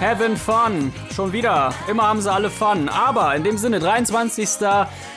having fun. Schon wieder. Immer haben sie alle Fun. Aber in dem Sinne, 23.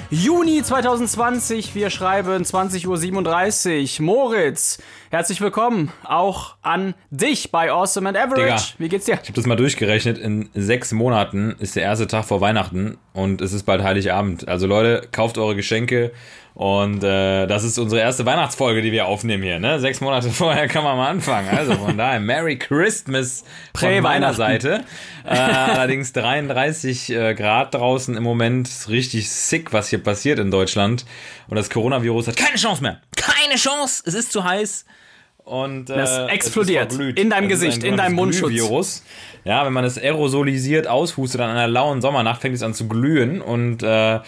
Juni 2020. Wir schreiben 20.37 Uhr. Moritz, herzlich willkommen auch an dich bei Awesome and Average. Digga. Wie geht's dir? Ich habe das mal durchgerechnet. In sechs Monaten ist der erste Tag vor Weihnachten und es ist bald Heiligabend. Also Leute, kauft eure Geschenke und äh, das ist unsere erste Weihnachtsfolge, die wir aufnehmen hier. Ne? Sechs Monate vorher kann man mal anfangen. Also von daher Merry Christmas von meiner. Seite. Äh, allerdings 33 äh, Grad draußen im Moment. Ist Richtig sick, was hier passiert in Deutschland. Und das Coronavirus hat keine Chance mehr. Keine Chance. Es ist zu heiß. Und, äh, Das explodiert. In deinem ist Gesicht, in deinem Mundschutz. Glühvirus. Ja, wenn man es aerosolisiert aushustet an einer lauen Sommernacht, fängt es an zu glühen und äh,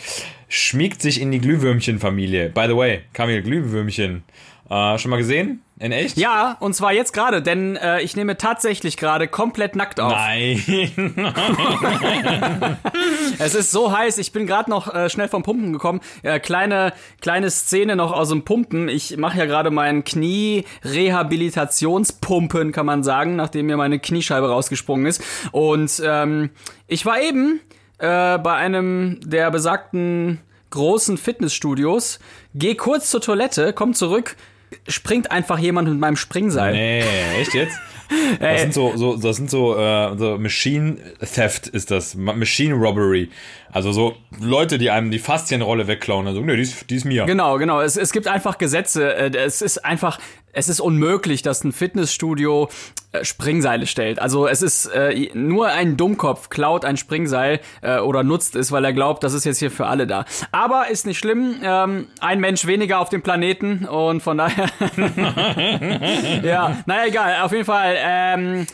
schmiegt sich in die Glühwürmchenfamilie. By the way, Kamil, Glühwürmchen. Äh, schon mal gesehen? In echt? Ja, und zwar jetzt gerade, denn äh, ich nehme tatsächlich gerade komplett nackt auf. Nein. Es ist so heiß, ich bin gerade noch äh, schnell vom Pumpen gekommen. Äh, kleine, kleine Szene noch aus dem Pumpen. Ich mache ja gerade meinen Knie-Rehabilitationspumpen, kann man sagen, nachdem mir meine Kniescheibe rausgesprungen ist. Und ähm, ich war eben äh, bei einem der besagten großen Fitnessstudios, geh kurz zur Toilette, komm zurück, springt einfach jemand mit meinem Springseil. Nee, echt jetzt? Das sind so, so, das sind so, äh, so Machine Theft ist das. Ma- Machine Robbery. Also so Leute, die einem die Faszienrolle wegklauen. Also, nee, die ist, die ist mir. Genau, genau. Es, es gibt einfach Gesetze. Äh, Es ist einfach, es ist unmöglich, dass ein Fitnessstudio äh, Springseile stellt. Also es ist äh, nur ein Dummkopf klaut ein Springseil äh, oder nutzt es, weil er glaubt, das ist jetzt hier für alle da. Aber ist nicht schlimm. Ähm, ein Mensch weniger auf dem Planeten und von daher. ja, naja, egal. Auf jeden Fall. Ähm,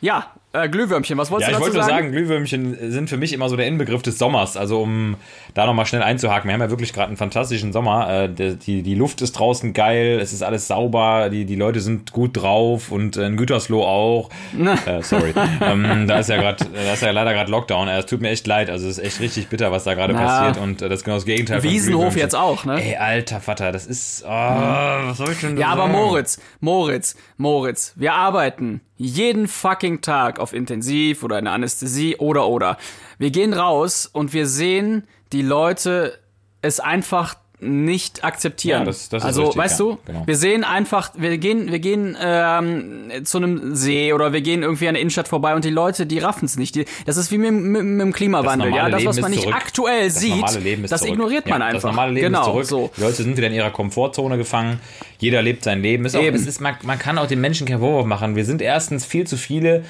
ja, äh, Glühwürmchen. Was wolltest Ja, ich du dazu wollte nur sagen? sagen, Glühwürmchen sind für mich immer so der Inbegriff des Sommers. Also um da nochmal schnell einzuhaken, wir haben ja wirklich gerade einen fantastischen Sommer. Äh, die, die Luft ist draußen geil, es ist alles sauber, die, die Leute sind gut drauf und äh, in Gütersloh auch. Äh, sorry. ähm, da ist ja gerade, da ist ja leider gerade Lockdown. Es tut mir echt leid. Also es ist echt richtig bitter, was da gerade passiert und äh, das ist genau das Gegenteil Wiesenhof jetzt auch, ne? Ey, alter Vater, das ist. Oh, was soll ich denn Ja, aber sagen? Moritz, Moritz, Moritz, wir arbeiten jeden fucking Tag auf Intensiv oder in der Anästhesie oder oder. Wir gehen raus und wir sehen die Leute es einfach nicht akzeptieren. Ja, das- das ist also, richtig, weißt ja, du, genau. wir sehen einfach, wir gehen, wir gehen ähm, zu einem See oder wir gehen irgendwie an der Innenstadt vorbei und die Leute, die raffen es nicht. Die, das ist wie mit, mit, mit dem Klimawandel, normale ja. Das, was man nicht zurück. aktuell Das sieht, das zurück. ignoriert man ja, einfach. Das normale Leben genau, ist zurück. so. Die Leute sind wieder in ihrer Komfortzone gefangen. Jeder lebt sein Leben. Ist auch, es ist, man, man kann auch den Menschen keinen Vorwurf machen. Wir sind erstens viel zu viele.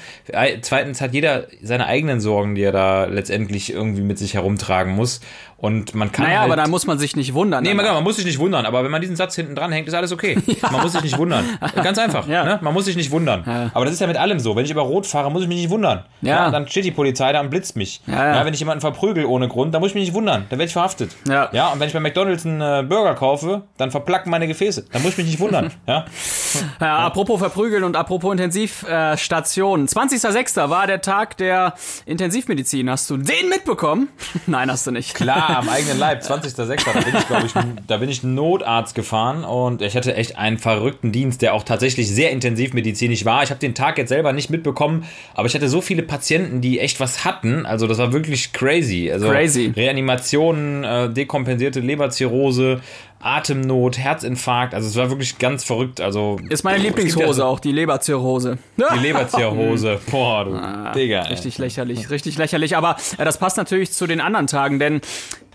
Zweitens hat jeder seine eigenen Sorgen, die er da letztendlich irgendwie mit sich herumtragen muss. Und man kann Naja, halt, aber da muss man sich nicht wundern. Nee, man, danach. man muss sich nicht wundern, aber wenn man diesen Satz hinten dran hängt, ist alles okay. Man muss sich nicht wundern. Ganz einfach. Ja. Ne? Man muss sich nicht wundern. Aber das ist ja mit allem so. Wenn ich über Rot fahre, muss ich mich nicht wundern. Ja. dann steht die Polizei da und blitzt mich. Ja, ja. wenn ich jemanden verprügel ohne Grund, dann muss ich mich nicht wundern. Dann werde ich verhaftet. Ja. ja. Und wenn ich bei McDonalds einen äh, Burger kaufe, dann verplacken meine Gefäße. Dann muss ich mich nicht wundern. ja. Ja, apropos Verprügeln und apropos Intensivstationen. 20.06. war der Tag der Intensivmedizin. Hast du den mitbekommen? Nein, hast du nicht. Klar, am eigenen Leib, 20.06. Da bin ich, glaube ich, da bin ich Notarzt gefahren und ich hatte echt einen verrückten Dienst, der auch tatsächlich sehr intensivmedizinisch war. Ich habe den Tag jetzt selber nicht mitbekommen, aber ich hatte so viele Patienten, die echt was hatten. Also das war wirklich crazy. Also Crazy. Reanimationen, äh, dekompensierte Leberzirrhose, Atemnot, Herzinfarkt. Also es war wirklich ganz verrückt. Also Ist meine ja Lieblingshose auch, die Leberzirrhose. Die Leberzirrhose. Boah, du Digga. ey. Ah, Richtig lächerlich, richtig lächerlich. Aber äh, das passt natürlich zu den anderen Tagen, denn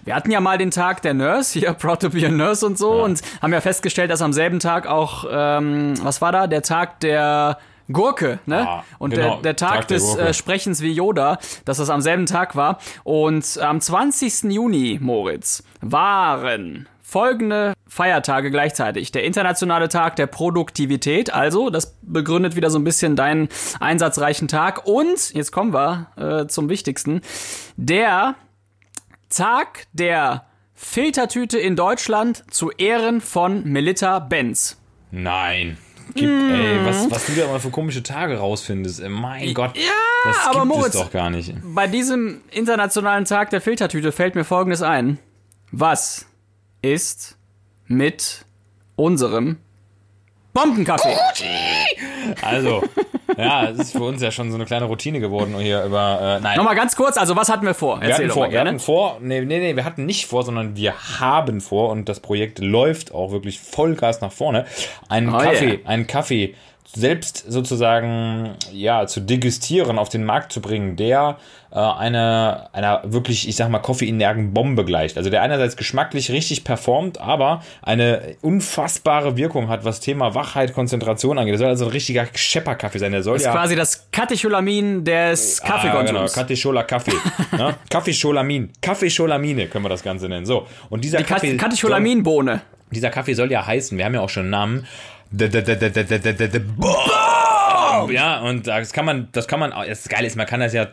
wir hatten ja mal den Tag der Nurse, hier Proud to be a Nurse und so, und haben ja festgestellt, dass am selben Tag auch, ähm, was war da, der Tag der Gurke, ne? Ah, und genau, der, der Tag, Tag der des Gurke. äh, Sprechens wie Yoda, dass das am selben Tag war. Und am 20. Juni, Moritz, waren folgende Feiertage gleichzeitig. Der internationale Tag der Produktivität, also das begründet wieder so ein bisschen deinen einsatzreichen Tag. Und, jetzt kommen wir äh, zum Wichtigsten, der Tag der Filtertüte in Deutschland zu Ehren von Melita Benz. Nein. Gibt, ey, was, was du da mal für komische Tage rausfindest. Mein Gott. Ja, das aber gibt Moritz, es doch gar nicht. bei diesem internationalen Tag der Filtertüte fällt mir Folgendes ein. Was ist mit unserem Bombenkaffee? Also, ja, es ist für uns ja schon so eine kleine Routine geworden hier über. Äh, nein. Nochmal ganz kurz, also was hatten wir vor? Wir Erzähl hatten, doch vor, mal wir gerne. hatten vor, nee, nee, nee, wir hatten nicht vor, sondern wir haben vor und das Projekt läuft auch wirklich Vollgas nach vorne. Einen Oh Kaffee, yeah. einen Kaffee selbst sozusagen ja zu degustieren, auf den Markt zu bringen, der äh, einer einer wirklich, ich sag mal, koffeinergen Bombe gleicht. Also der einerseits geschmacklich richtig performt, aber eine unfassbare Wirkung hat, was Thema Wachheit, Konzentration angeht. Das soll also ein richtiger Schepperkaffee sein. Der soll Das ist ja quasi das Katecholamin des Ah, genau, Kaffeekonsums. Kateschola Kaffee. ne? Kaffeescholamin. Kaffeecholamine können wir das Ganze nennen. So. Und dieser Die Kaffee. Kat Katecholaminbohne. Dieser Kaffee soll ja heißen, wir haben ja auch schon einen Namen. Ja, und das kann man, das kann man, das Geile ist, man kann das ja.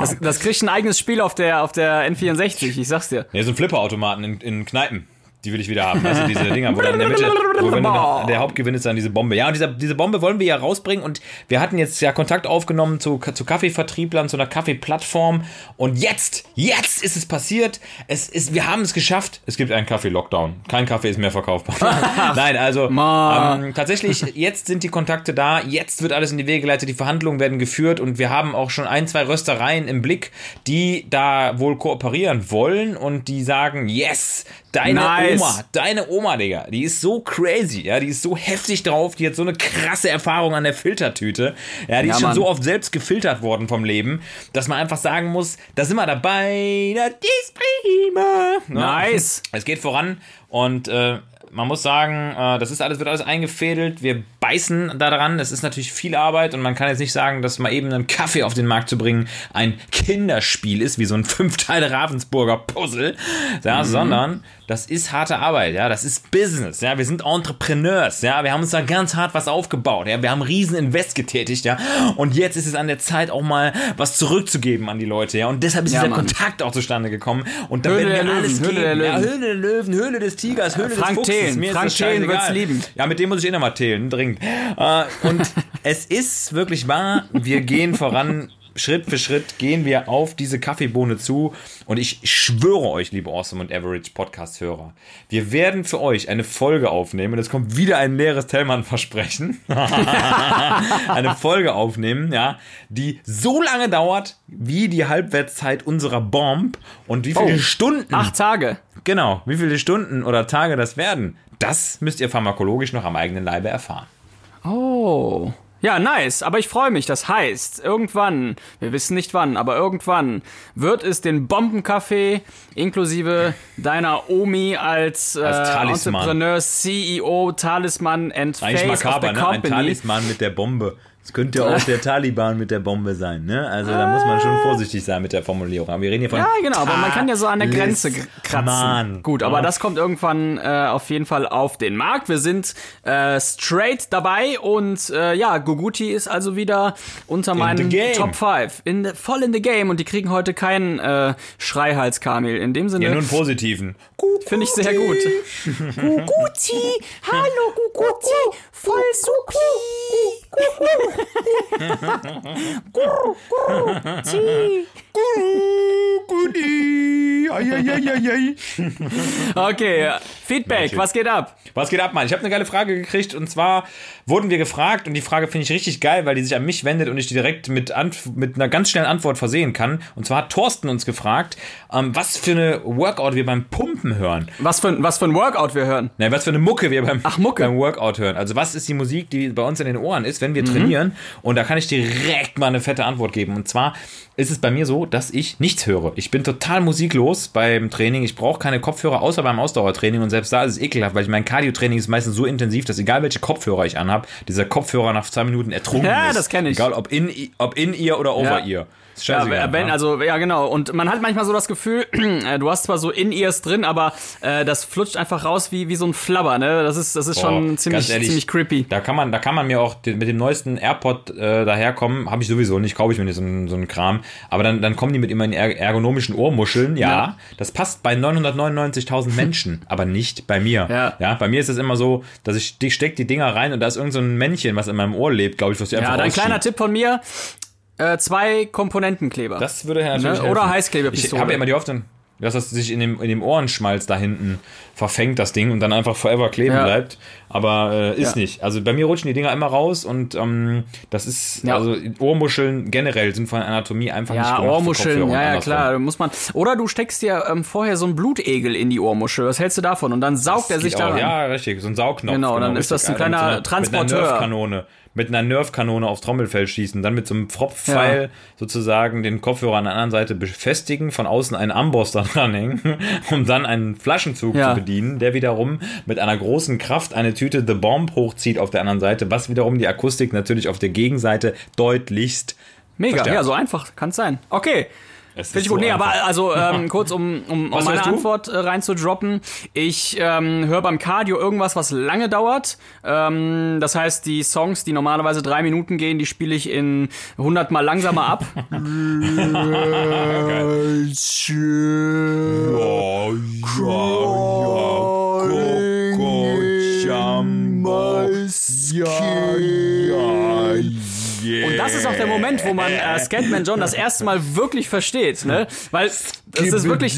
Das, das kriegt ein eigenes Spiel auf der, auf der N64, ich sag's dir. Ja, so ein Flipperautomaten in, in Kneipen. Die will ich wieder haben. Du, diese Dinger, wo dann in der Mitte, wo wenn du der Hauptgewinn ist dann diese Bombe. Ja, und diese, diese Bombe wollen wir ja rausbringen und wir hatten jetzt ja Kontakt aufgenommen zu, zu Kaffeevertrieblern, zu einer Kaffeeplattform und jetzt, jetzt ist es passiert. Es ist, wir haben es geschafft. Es gibt einen Kaffee-Lockdown. Kein Kaffee ist mehr verkaufbar. Nein, also ähm, tatsächlich, jetzt sind die Kontakte da, jetzt wird alles in die Wege geleitet, die Verhandlungen werden geführt und wir haben auch schon ein, zwei Röstereien im Blick, die da wohl kooperieren wollen und die sagen, yes, deine Nice. Oma, deine Oma, Digga, die ist so crazy, ja, die ist so heftig drauf, die hat so eine krasse Erfahrung an der Filtertüte, ja, die Ja, ist schon Mann. so oft selbst gefiltert worden vom Leben, dass man einfach sagen muss, da sind wir dabei, das ist prima. Ne? Nice. Es geht voran und äh, man muss sagen, äh, das ist alles, wird alles eingefädelt. Wir beißen daran. Es ist natürlich viel Arbeit und man kann jetzt nicht sagen, dass mal eben einen Kaffee auf den Markt zu bringen ein Kinderspiel ist, wie so ein Fünfteile Ravensburger Puzzle, ja, sondern das ist harte Arbeit, ja, das ist Business, ja, wir sind Entrepreneurs, ja, wir haben uns da ganz hart was aufgebaut, ja, wir haben riesen Invest getätigt, ja, und jetzt ist es an der Zeit auch mal was zurückzugeben an die Leute, ja, und deshalb ist Ja, dieser Mann. Kontakt auch zustande gekommen und da werden wir der alles Löwen, Höhle der geben. Ja, Löwen. Höhle der Löwen, Höhle des Tigers, Höhle Frank des Fuchses. Thelen. Mir ist Frank das Thelen scheißegal. wird's lieben. Ja, mit dem muss ich eh nochmal teilen, dringend. Äh, und es ist wirklich wahr, wir gehen voran. Schritt für Schritt gehen wir auf diese Kaffeebohne zu und ich schwöre euch, liebe Awesome und Average Podcast-Hörer, wir werden für euch eine Folge aufnehmen und es kommt wieder ein leeres Tellmann-Versprechen. eine Folge aufnehmen, ja, die so lange dauert wie die Halbwertszeit unserer Bomb und wie viele Oh. Stunden Acht Tage. Genau, wie viele Stunden oder Tage das werden, das müsst ihr pharmakologisch noch am eigenen Leibe erfahren. Oh. Ja, nice. Aber ich freue mich. Das heißt, irgendwann, wir wissen nicht wann, aber irgendwann wird es den Bombenkaffee inklusive deiner Omi als, äh, Als. Entrepreneur, CEO, Talisman and Eigentlich Face of makaber, the ne? Ein Company. Talisman mit der Bombe. Es könnte auch der Taliban mit der Bombe sein, ne? Also da muss man schon vorsichtig sein mit der Formulierung. Aber wir reden hier von Ja, genau, aber man kann ja so an der Grenze gr- kratzen. Talisman. Gut, aber Ja. das kommt irgendwann äh, auf jeden Fall auf den Markt. Wir sind äh, straight dabei und äh, ja, Guguti ist also wieder unter meinen the game. Top 5. In the, voll in the game und die kriegen heute keinen äh, Schreihals-Kamel. In dem Ja, Sinne nur einen positiven. finde ich sehr gut. Guguti, hallo Guguti, voll supi. Okay, äh, Feedback, was geht ab? Was geht ab, Mann? Ich habe eine geile Frage gekriegt und zwar wurden wir gefragt und die Frage finde ich richtig geil, weil die sich an mich wendet und ich die direkt mit, mit einer ganz schnellen Antwort versehen kann. Und zwar hat Thorsten uns gefragt, ähm, was für eine Workout wir beim Pumpen hören. Was für, ein- was für ein Workout wir hören. Na, was für eine Mucke wir beim, Ach, Mucke. beim Workout hören. Also was ist die Musik, die bei uns in den Ohren ist, wenn wir Mhm. trainieren? Und da kann ich direkt mal eine fette Antwort geben. Und zwar ist es bei mir so, dass ich nichts höre. Ich bin total musiklos beim Training. Ich brauche keine Kopfhörer, außer beim Ausdauertraining. Und selbst da ist es ekelhaft, weil ich mein Cardio-Training ist meistens so intensiv, dass egal welche Kopfhörer ich anhab, dieser Kopfhörer nach zwei Minuten ertrunken Ja, ist. das kenn ich. Egal ob in, ob in ihr oder over Ja. ihr. Ja, wenn, ne? also, ja, genau. Und man hat manchmal so das Gefühl, äh, du hast zwar so In-Ears drin, aber äh, das flutscht einfach raus wie, wie so ein Flabber, ne? Das ist, das ist Boah, schon ziemlich, ehrlich, ziemlich creepy. Da kann man, da kann man mir auch mit dem neuesten AirPod äh, daherkommen. Habe ich sowieso nicht, kaufe ich mir nicht so einen, so einen Kram. Aber dann, dann kommen die mit immerhin er ergonomischen Ohrmuscheln. Ja, Ja. das passt bei 999.000 Menschen, aber nicht bei mir. Ja. ja, bei mir ist es immer so, dass ich, ich steck die Dinger rein und da ist irgend so ein Männchen, was in meinem Ohr lebt, glaube ich, was du einfach Ja, dann kleiner rausschiebt. Tipp von mir. Äh, zwei Komponentenkleber. Das würde ja natürlich Ne? Oder Heißklebepistole. Ich habe ja immer die Hoffnung, dass das sich in dem, in dem Ohrenschmalz da hinten verfängt, das Ding, und dann einfach forever kleben Ja. bleibt. Aber äh, ist Ja. nicht. Also bei mir rutschen die Dinger immer raus und ähm, das ist, Ja. also Ohrmuscheln generell sind von Anatomie einfach nicht ja, gemacht Ohrmuscheln, ja, ja, klar, da muss man. Oder du steckst dir ähm, vorher so einen Blutegel in die Ohrmuschel. Was hältst du davon? Und dann saugt er sich da Ja, richtig, so ein Saugnopf. Genau, dann ist das ein kleiner mit so einer, Transporteur. Mit einer Nerfkanone. Mit einer Nerfkanone aufs Trommelfell schießen, dann mit so einem Pfropfpfeil Ja. sozusagen den Kopfhörer an der anderen Seite befestigen, von außen einen Amboss da dranhängen, um dann einen Flaschenzug Ja. zu bedienen, der wiederum mit einer großen Kraft eine Tüte The Bomb hochzieht auf der anderen Seite, was wiederum die Akustik natürlich auf der Gegenseite deutlichst Mega, verstärkt. ja, so einfach kann es sein. Okay. Es Finde ich gut. so nee, aber einfach. also ähm, kurz, um, um, um meine? Antwort äh, reinzudroppen. Ich ähm, höre beim Cardio irgendwas, was lange dauert. Ähm, das heißt, die Songs, die normalerweise drei Minuten gehen, die spiele ich in 100 Mal langsamer ab. Und das ist auch der Moment, wo man äh, Scatman John das erste Mal wirklich versteht, ne? Weil es ist wirklich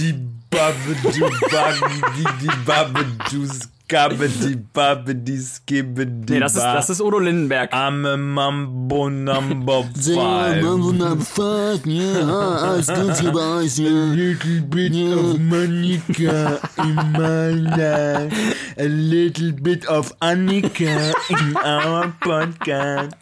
Nee, das ist, das ist Udo Lindenberg. I'm a Mambo Number Yeah, Five. Mambo number five, yeah, alles gut hier bei euch, yeah. little bit of Monica in my life, a little bit of Annika in our podcast.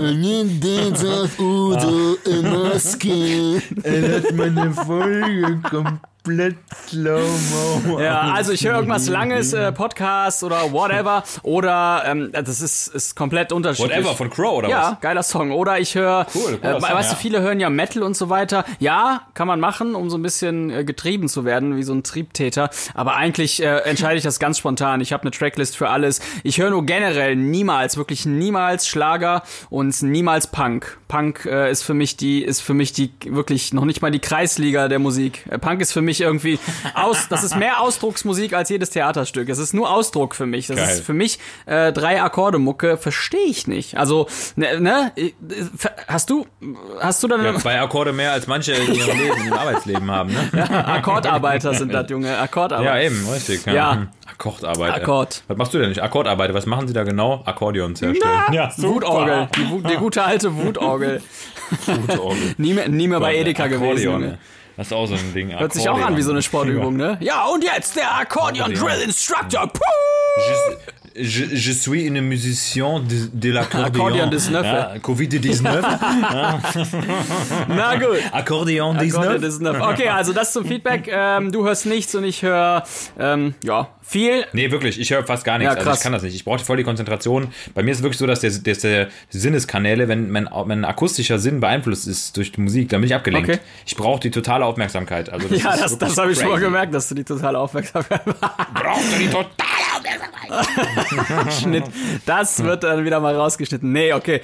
Und jetzt auf Udo in Maske. Er hat meine Folge komplett slow-mo. Ja, also ich höre irgendwas Langes, äh, Podcast oder whatever. Oder ähm, das ist, ist komplett unterschiedlich. Whatever von Crow oder Ja, was? geiler Song. Oder ich höre, Cool, äh, Song, weißt du, ja. viele hören ja Metal und so weiter. Ja, kann man machen, um so ein bisschen äh, getrieben zu werden, wie so ein Triebtäter. Aber eigentlich äh, entscheide ich das ganz spontan. Ich habe eine Tracklist für alles. Ich höre nur generell niemals, wirklich niemals Schlager und niemals Punk. Punk äh, ist für mich die, ist für mich die wirklich noch nicht mal die Kreisliga der Musik. Äh, Punk ist für mich irgendwie aus, das ist mehr Ausdrucksmusik als jedes Theaterstück. Es ist nur Ausdruck für mich. Das Geil. ist für mich äh, drei Akkorde Mucke verstehe ich nicht. Also ne, ne äh, hast du hast du dann Ja, zwei Akkorde mehr als manche in ihrem Leben, ihrem Arbeitsleben haben, ne? Akkordarbeiter sind das Junge Akkordarbeiter. Ja, eben, richtig. Ja. Hm. Akkordarbeit. Akkord. Was machst du denn nicht? Akkordarbeit, was machen sie da genau? Akkordeons herstellen. Ja, Wutorgel, die, die gute alte Wutorgel. Wutorgel. Nie mehr, nie mehr bei Edeka gewesen. Akkordeon. Das ist auch so ein Ding. Hört sich auch an wie so eine Sportübung, ne? Ja, und jetzt der Akkordeon Akkordeon. Drill Instructor. Puh! Je, je suis une musicien de, de l'accordéon. Accordion 19. Ja, Covid-19. Na gut. Akkordeon Akkordeon 19. 19. Okay, also das zum Feedback. Ähm, du hörst nichts und ich höre ähm, ja viel. Nee, wirklich, ich höre fast gar nichts. Ja, also ich kann das nicht. Ich brauche voll die Konzentration. Bei mir ist es wirklich so, dass der, dass der Sinneskanäle, wenn mein, mein akustischer Sinn beeinflusst ist durch die Musik, dann bin ich abgelenkt. Okay. Ich brauche die totale Aufmerksamkeit. Also das Ja, das, das habe ich schon mal gemerkt, dass du die total aufmerksam Brauchst du die totale Schnitt. Das wird dann wieder mal rausgeschnitten. Nee, okay.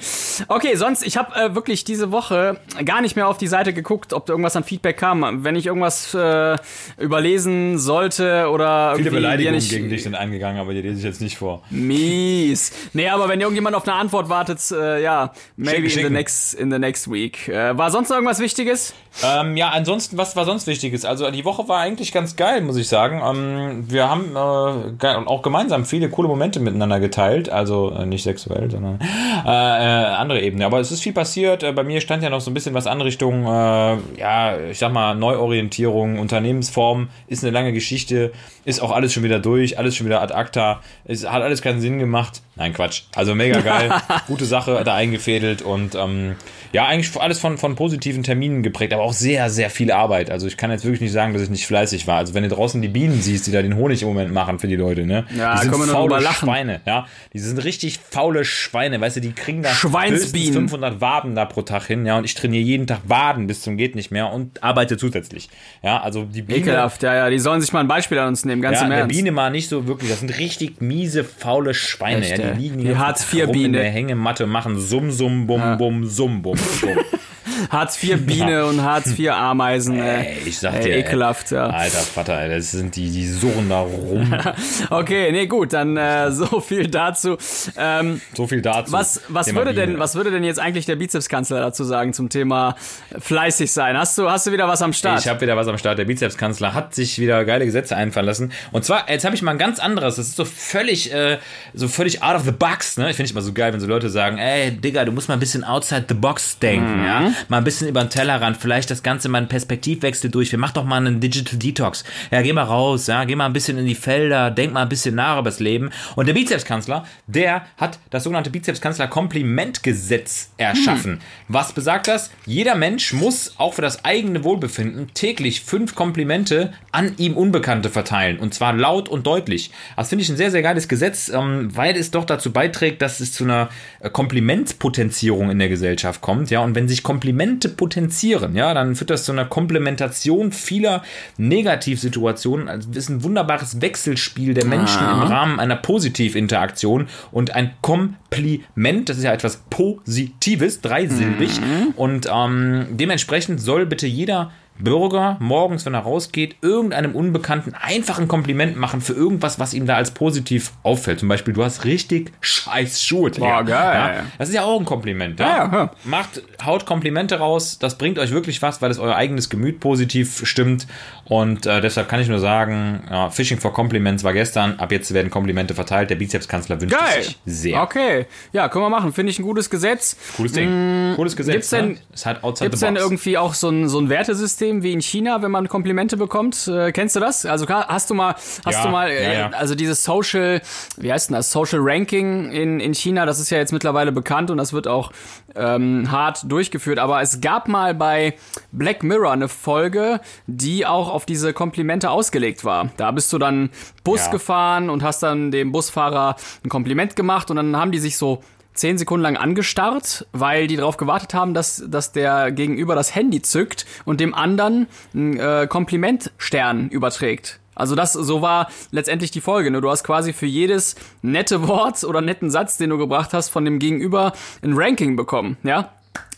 Okay, sonst, ich habe äh, wirklich diese Woche gar nicht mehr auf die Seite geguckt, ob da irgendwas an Feedback kam. Wenn ich irgendwas äh, überlesen sollte oder Viele irgendwie nicht gegen dich sind eingegangen, aber die lese ich jetzt nicht vor. mies. Nee, aber wenn irgendjemand auf eine Antwort wartet, äh, ja, maybe Schicken, in the next in the next week. Äh, war sonst noch irgendwas Wichtiges? Ähm, ja, ansonsten, was war sonst Wichtiges? Also die Woche war eigentlich ganz geil, muss ich sagen. Ähm, wir haben äh, auch gemeinsam viele coole Momente miteinander geteilt. Also äh, nicht sexuell, sondern äh, äh, andere Ebene. Aber es ist viel passiert. Bei mir stand ja noch so ein bisschen was an Richtung, ja, ich sag mal, Neuorientierung, Unternehmensform. Ist eine lange Geschichte. Ist auch alles schon wieder durch, alles schon wieder ad acta. Es hat alles keinen Sinn gemacht. Nein, Quatsch. Also mega geil. Gute Sache da eingefädelt und ähm, Ja, eigentlich alles von, von positiven Terminen geprägt, aber auch sehr, sehr viel Arbeit. Also ich kann jetzt wirklich nicht sagen, dass ich nicht fleißig war. Also wenn du draußen die Bienen siehst, die da den Honig im Moment machen für die Leute, ne? Ja, die sind können wir nur faule lachen. Schweine, ja. Die sind richtig faule Schweine, weißt du, die kriegen da Schweinsbienen. höchstens 500 Waden da pro Tag hin, ja. Und ich trainiere jeden Tag Waden bis zum geht nicht mehr und arbeite zusätzlich. Ja, also die Biene, Ekelhaft, ja, ja, die sollen sich mal ein Beispiel an uns nehmen, ganz ja, im der Ernst. Biene mal nicht so wirklich. Das sind richtig miese, faule Schweine. Echt, ja, die liegen Die Hartz rum in Biene. der Hängematte, machen Summ, Summ, Bum, Bum, Summ, Bum, Pff, Hartz IV Biene und Hartz IV Ameisen, ey. Ey, ich sag Ey, dir, ekelhaft, ja. Alter Vater, ey, das sind die, die surren da rum. Okay, nee, gut, dann äh, so viel dazu. Ähm, So viel dazu. was, was, Thema würde denn, was würde denn jetzt eigentlich der Bizepskanzler dazu sagen zum Thema fleißig sein? Hast du, hast du wieder was am Start? Ich habe wieder was am Start. Der Bizepskanzler hat sich wieder geile Gesetze einfallen lassen. Und zwar, jetzt habe ich mal ein ganz anderes. Das ist so völlig, äh, so völlig out of the box. Ne? Ich finde ich immer so geil, wenn so Leute sagen, ey, Digga, du musst mal ein bisschen outside the box denken, ja? Mal ein bisschen über den Tellerrand, vielleicht das Ganze mal einen Perspektivwechsel durch. Wir mach doch mal einen Digital Detox. Ja, geh mal raus, ja, geh mal ein bisschen in die Felder, denk mal ein bisschen nach über das Leben. Und der Bizepskanzler, der hat das sogenannte Bizepskanzler-Komplimentgesetz erschaffen. Was besagt das? Jeder Mensch muss auch für das eigene Wohlbefinden täglich fünf Komplimente an ihm Unbekannte verteilen. Und zwar laut und deutlich. Das finde ich ein sehr, sehr geiles Gesetz, ähm, weil es doch dazu beiträgt, dass es zu einer äh, Komplimentspotenzierung in der Gesellschaft kommt. Ja, und wenn sich Komplimente potenzieren, ja, dann führt das zu einer Komplementation vieler Negativsituationen. Also es ist ein wunderbares Wechselspiel der Menschen im Rahmen einer Positivinteraktion und ein Kompliment, das ist ja etwas Positives, dreisilbig. Und ähm, dementsprechend soll bitte jeder Bürger morgens, wenn er rausgeht, irgendeinem Unbekannten einfach ein Kompliment machen für irgendwas, was ihm da als positiv auffällt. Zum Beispiel, du hast richtig scheiß Schuhe. Boah, geil. Ja, das ist ja auch ein Kompliment. Ja? Ja, ja. Macht, haut Komplimente raus. Das bringt euch wirklich was, weil es euer eigenes Gemüt positiv stimmt. Und äh, deshalb kann ich nur sagen, ja, Fishing for Compliments war gestern. Ab jetzt werden Komplimente verteilt. Der Bizepskanzler wünscht Geil. es sich sehr. Okay, ja, können wir machen. Finde ich ein gutes Gesetz. Cooles Ding. Cooles Gesetz. gibt's denn- ne? Es hat outside denn irgendwie auch so ein, so ein Wertesystem wie in China, wenn man Komplimente bekommt? Äh, kennst du das? Also hast du mal, hast Ja, du mal, äh, ja, also dieses Social, wie heißt denn das? Social Ranking in, in China, das ist ja jetzt mittlerweile bekannt und das wird auch ähm, hart durchgeführt. Aber es gab mal bei Black Mirror eine Folge, die auch auf diese Komplimente ausgelegt war. Da bist du dann Bus gefahren und hast dann dem Busfahrer ein Kompliment gemacht und dann haben die sich so zehn Sekunden lang angestarrt, weil die darauf gewartet haben, dass, dass der Gegenüber das Handy zückt und dem anderen einen äh, Komplimentstern überträgt. Also das, so war letztendlich die Folge. Ne? Du hast quasi für jedes nette Wort oder netten Satz, den du gebracht hast, von dem Gegenüber ein Ranking bekommen, ja?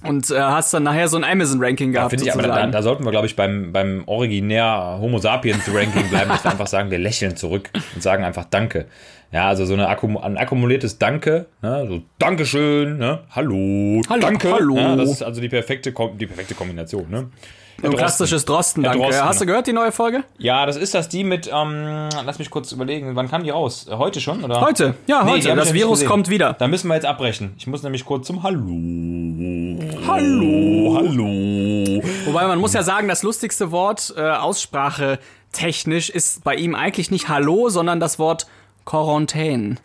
Und äh, hast dann nachher so ein Amazon-Ranking gehabt. Finde ich, aber da, da sollten wir, glaube ich, beim, beim originär Homo sapiens Ranking bleiben, dass wir einfach sagen, wir lächeln zurück und sagen einfach Danke. Ja, also so eine Akkum ein akkumuliertes Danke, ne? so Dankeschön, ne? Hallo, Hallo, Danke. hallo. Ja, das ist also die perfekte, Kom- die perfekte Kombination, ne? Herr ein Drosten. klassisches Drosten, danke. Drosten. Hast du gehört, die neue Folge? Ja, das ist das die mit, ähm, lass mich kurz überlegen, wann kam die raus? Heute schon, oder? Heute. Ja, Nee, heute. das Virus gesehen. kommt wieder. Da müssen wir jetzt abbrechen. Ich muss nämlich kurz zum Hallo. Hallo, hallo. Wobei man muss ja sagen, das lustigste Wort äh, Aussprache technisch ist bei ihm eigentlich nicht Hallo, sondern das Wort Quarantäne.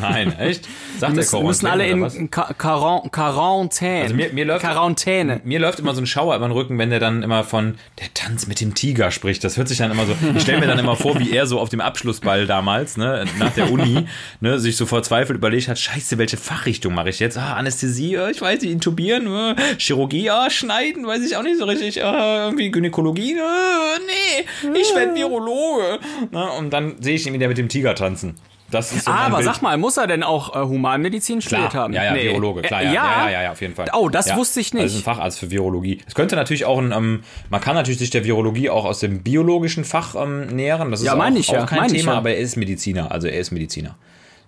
Nein, echt? Sagt der Müssen, müssen alle in Quarantäne. Also mir- mir läuft- Quarantäne. Mir läuft immer so ein Schauer über den Rücken, wenn der dann immer von der Tanz mit dem Tiger spricht. Das hört sich dann immer so. Ich stelle mir dann immer vor, wie er so auf dem Abschlussball damals, ne, nach der Uni, ne, sich so verzweifelt überlegt hat: Scheiße, welche Fachrichtung mache ich jetzt? Ah, Anästhesie, äh, ich weiß nicht, intubieren, äh, Chirurgie, ah, schneiden, weiß ich auch nicht so richtig. Ah, irgendwie Gynäkologie, äh, nee, ich werde Virologe. Ne, und dann sehe ich ihn wieder mit dem Tiger tanzen. Das ist so mein Aber sag mal, muss er denn auch äh, Humanmedizin studiert haben? ja, ja, Nee. Virologe, klar, ja, Äh, ja, ja, ja, ja, auf jeden Fall. Oh, das ja. wusste ich nicht. Also ein Facharzt für Virologie. Es könnte natürlich auch ein, ähm, man kann natürlich sich der Virologie auch aus dem biologischen Fach ähm, nähern. Das ist Ja, auch, meine ich auch ja, kein Thema, aber er ist Mediziner, also er ist Mediziner.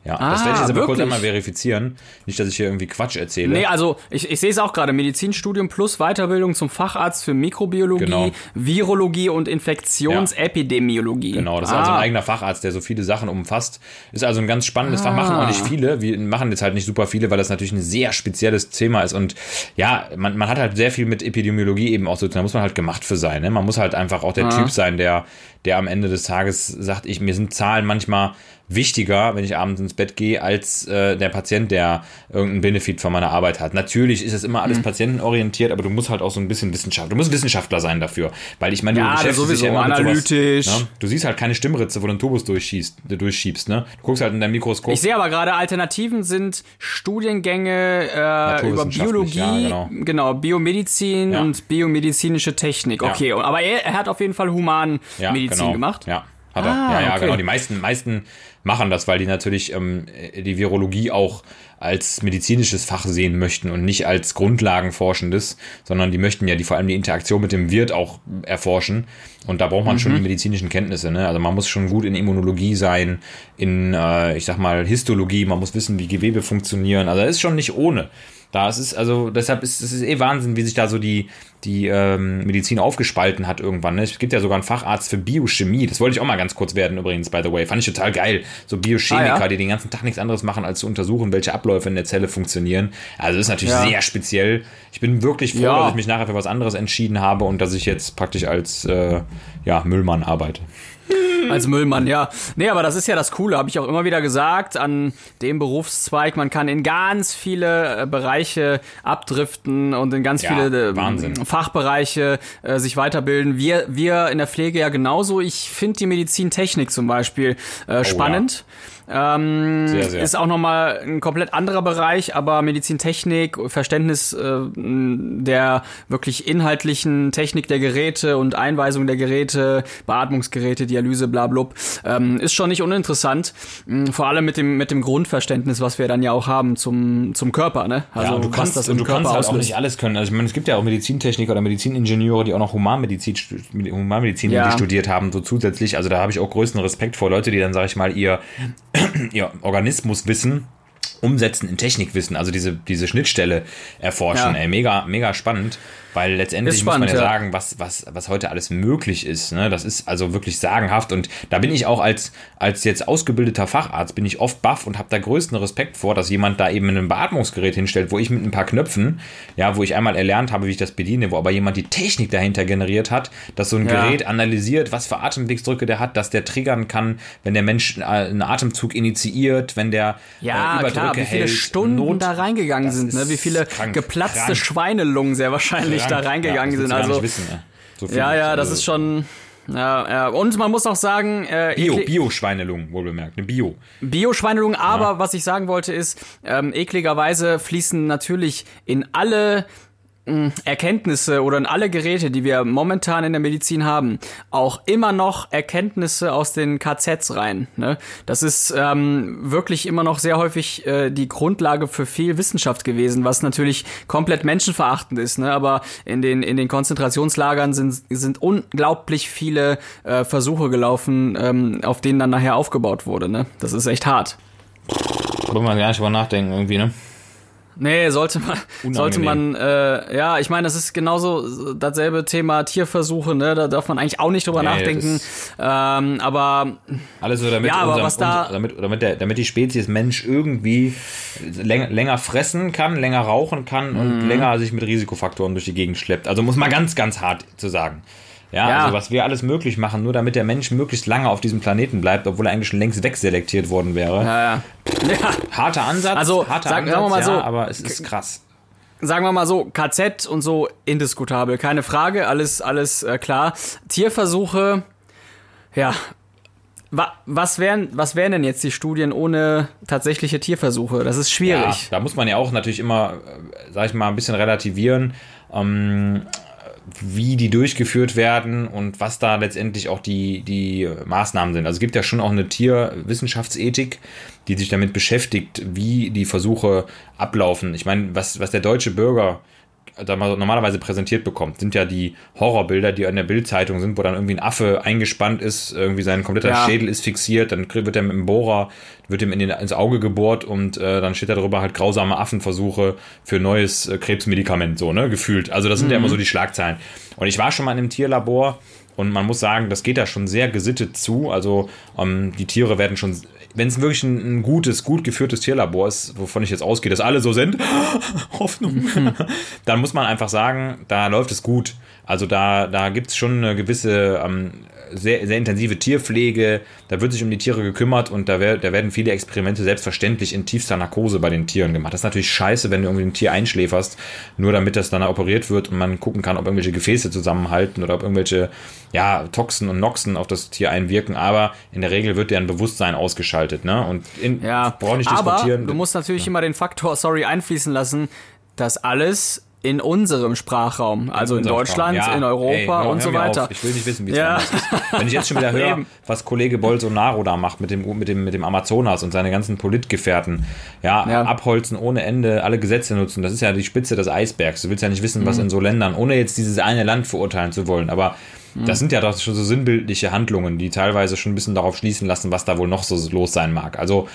Ja, das Ah, werde ich jetzt aber kurz einmal verifizieren. Nicht, dass ich hier irgendwie Quatsch erzähle. Nee, also ich, ich sehe es auch gerade. Medizinstudium plus Weiterbildung zum Facharzt für Mikrobiologie, Genau. Virologie und Infektionsepidemiologie. Genau, das ist ah. also ein eigener Facharzt, der so viele Sachen umfasst. Ist also ein ganz spannendes Fach, machen auch nicht viele. Wir machen jetzt halt nicht super viele, weil das natürlich ein sehr spezielles Thema ist. Und ja, man, man hat halt sehr viel mit Epidemiologie eben auch so, da muss man halt gemacht für sein. Ne? Man muss halt einfach auch der Typ sein, der, der am Ende des Tages sagt, ich, mir sind Zahlen manchmal wichtiger, wenn ich abends ins Bett gehe, als äh, der Patient, der irgendeinen Benefit von meiner Arbeit hat. Natürlich ist es immer Mhm. alles patientenorientiert, aber du musst halt auch so ein bisschen Wissenschaft, du musst Wissenschaftler sein dafür, weil ich meine, du Ja, beschäftigst dich ja immer mit sowas, analytisch. ne? Du siehst halt keine Stimmritze, wo du einen Turbus durchschießt, durchschiebst, ne? Du guckst halt in deinem Mikroskop. Ich sehe aber gerade, Alternativen sind Studiengänge äh, über Biologie, ja, genau. genau, Biomedizin Ja. und biomedizinische Technik. Ja. Okay, aber er, er hat auf jeden Fall Humanmedizin genau. gemacht. Ja, hat er. Ah, ja, ja, okay. genau. Die meisten, meisten machen das, weil die natürlich ähm, die Virologie auch als medizinisches Fach sehen möchten und nicht als Grundlagenforschendes, sondern die möchten ja die vor allem die Interaktion mit dem Wirt auch erforschen. Und da braucht man Mhm. schon die medizinischen Kenntnisse. Ne? Also man muss schon gut in Immunologie sein, in, äh, ich sag mal, Histologie, man muss wissen, wie Gewebe funktionieren. Also das ist schon nicht ohne. Da ist es, also deshalb ist es eh Wahnsinn, wie sich da so die, die ähm, Medizin aufgespalten hat irgendwann. Ne? Es gibt ja sogar einen Facharzt für Biochemie. Das wollte ich auch mal ganz kurz werden übrigens, by the way. Fand ich total geil. So Biochemiker, Ah, ja? die den ganzen Tag nichts anderes machen, als zu untersuchen, welche Abläufe in der Zelle funktionieren. Also das ist natürlich Ja. sehr speziell. Ich bin wirklich froh, Ja. dass ich mich nachher für was anderes entschieden habe und dass ich jetzt praktisch als äh, ja, Müllmann arbeite. Als Müllmann, ja. Nee, aber das ist ja das Coole, habe ich auch immer wieder gesagt, an dem Berufszweig. Man kann in ganz viele äh, Bereiche abdriften und in ganz Ja, viele äh. Fachbereiche äh, sich weiterbilden. Wir, wir in der Pflege ja genauso. Ich finde die Medizintechnik zum Beispiel äh, spannend. Ähm, Sehr, sehr. Ist auch nochmal ein komplett anderer Bereich, aber Medizintechnik, Verständnis äh, der wirklich inhaltlichen Technik der Geräte und Einweisung der Geräte, Beatmungsgeräte, Dialyse, bla blub, ähm, ist schon nicht uninteressant. Mm, Vor allem mit dem, mit dem Grundverständnis, was wir dann ja auch haben zum, zum Körper, ne? Also ja, und du kannst, das und im du Körper kannst halt auch nicht alles können. Also ich meine, es gibt ja auch Medizintechniker oder Mediziningenieure, die auch noch Humanmedizin, Humanmedizin Ja. studiert haben, so zusätzlich. Also da habe ich auch größten Respekt vor Leute, die dann, sage ich mal, ihr, ihr Organismuswissen umsetzen in Technikwissen, also diese, diese Schnittstelle erforschen. Ja. Ey, mega, mega spannend, weil letztendlich Ist muss man spannend, ja, ja. sagen, was, was, was heute alles möglich ist. Ne? Das ist also wirklich sagenhaft und da bin ich auch als, als jetzt ausgebildeter Facharzt, bin ich oft baff und habe da größten Respekt vor, dass jemand da eben ein Beatmungsgerät hinstellt, wo ich mit ein paar Knöpfen, ja, wo ich einmal erlernt habe, wie ich das bediene, wo aber jemand die Technik dahinter generiert hat, dass so ein Ja. Gerät analysiert, was für Atemwegsdrücke der hat, dass der triggern kann, wenn der Mensch äh, einen Atemzug initiiert, wenn der Ja, äh, Überdrücke klar, wie viele hält, Stunden Not- da reingegangen sind, ne? Wie viele krank, geplatzte krank. Schweinelungen sehr wahrscheinlich da Krank. reingegangen ja, sind. Also, wissen, ne? so ja, ja, das Also ist schon. Ja, ja. Und man muss auch sagen, äh, Bio, Bio-Schweinelungen, wohl bemerkt, eine Bio. Bio-Schweinelung, aber was ich sagen wollte ist, ähm, ekligerweise fließen natürlich in alle Erkenntnisse oder in alle Geräte, die wir momentan in der Medizin haben, auch immer noch Erkenntnisse aus den KZs rein. Ne? Das ist ähm, wirklich immer noch sehr häufig äh, die Grundlage für viel Wissenschaft gewesen, was natürlich komplett menschenverachtend ist. Ne? Aber in den, in den Konzentrationslagern sind, sind unglaublich viele äh, Versuche gelaufen, ähm, auf denen dann nachher aufgebaut wurde. Ne? Das ist echt hart. Wollen wir gar nicht drüber nachdenken, irgendwie, ne? Nee, sollte man, sollte Unangenehm. man, äh, ja, ich meine, das ist genauso dasselbe Thema Tierversuche, ne, da darf man eigentlich auch nicht drüber Nee, nachdenken, ähm, aber Alles so, damit, Ja, aber unser, was da- unser, damit, damit, der, damit die Spezies Mensch irgendwie länger, länger fressen kann, länger rauchen kann Mhm. und länger sich mit Risikofaktoren durch die Gegend schleppt. Also muss man ganz, ganz hart zu sagen. Ja, Ja. also was wir alles möglich machen, nur damit der Mensch möglichst lange auf diesem Planeten bleibt, obwohl er eigentlich schon längst wegselektiert worden wäre. ja, ja. ja, Harter Ansatz, Also, harter sagen- Ansatz, sagen wir mal ja, so, aber es ist krass. sagen wir mal so, KZ und so indiskutabel, keine Frage, alles, alles äh, klar. Tierversuche, ja. Wa was wären, was wären denn jetzt die Studien ohne tatsächliche Tierversuche? Das ist Ja, schwierig. da muss man ja auch natürlich immer, äh, sag ich mal, ein bisschen relativieren, ähm, wie die durchgeführt werden und was da letztendlich auch die, die Maßnahmen sind. Also es gibt ja schon auch eine Tierwissenschaftsethik, die sich damit beschäftigt, wie die Versuche ablaufen. Ich meine, was, was der deutsche Bürger normalerweise präsentiert bekommt, sind ja die Horrorbilder, die in der Bildzeitung sind, wo dann irgendwie ein Affe eingespannt ist, irgendwie sein kompletter Ja. Schädel ist fixiert, dann wird er mit dem Bohrer wird ihm in den, ins Auge gebohrt und äh, dann steht da drüber halt grausame Affenversuche für neues äh, Krebsmedikament, so, ne, gefühlt. Also das sind ja immer so die Schlagzeilen. Und ich war schon mal in einem Tierlabor und man muss sagen, das geht da schon sehr gesittet zu. Also ähm, die Tiere werden schon, wenn es wirklich ein, ein gutes, gut geführtes Tierlabor ist, wovon ich jetzt ausgehe, dass alle so sind, Hoffnung, dann muss man einfach sagen, da läuft es gut. Also da, da gibt es schon eine gewisse ähm, sehr, sehr intensive Tierpflege, da wird sich um die Tiere gekümmert und da, wer, da werden viele Experimente selbstverständlich in tiefster Narkose bei den Tieren gemacht. Das ist natürlich scheiße, wenn du irgendwie ein Tier einschläferst, nur damit das dann operiert wird und man gucken kann, ob irgendwelche Gefäße zusammenhalten oder ob irgendwelche ja, Toxen und Noxen auf das Tier einwirken, aber in der Regel wird deren Bewusstsein ausgeschaltet. Ne? Und in, Ja, brauche nicht aber diskutieren. du musst natürlich immer den Faktor, sorry, einfließen lassen, dass alles in unserem Sprachraum, also in, unserem Deutschland. Ja, in Europa ey, hör- und so weiter. Auf. Ich will nicht wissen, wie es Ja. ist. Wenn ich jetzt schon wieder höre, was Kollege Bolsonaro da macht mit dem, mit dem, mit dem Amazonas und seine ganzen Politgefährten, ja, Ja. abholzen ohne Ende, alle Gesetze nutzen, das ist ja die Spitze des Eisbergs. Du willst ja nicht wissen, Mhm. was in so Ländern, ohne jetzt dieses eine Land verurteilen zu wollen, aber Mhm. das sind ja doch schon so sinnbildliche Handlungen, die teilweise schon ein bisschen darauf schließen lassen, was da wohl noch so los sein mag. Also.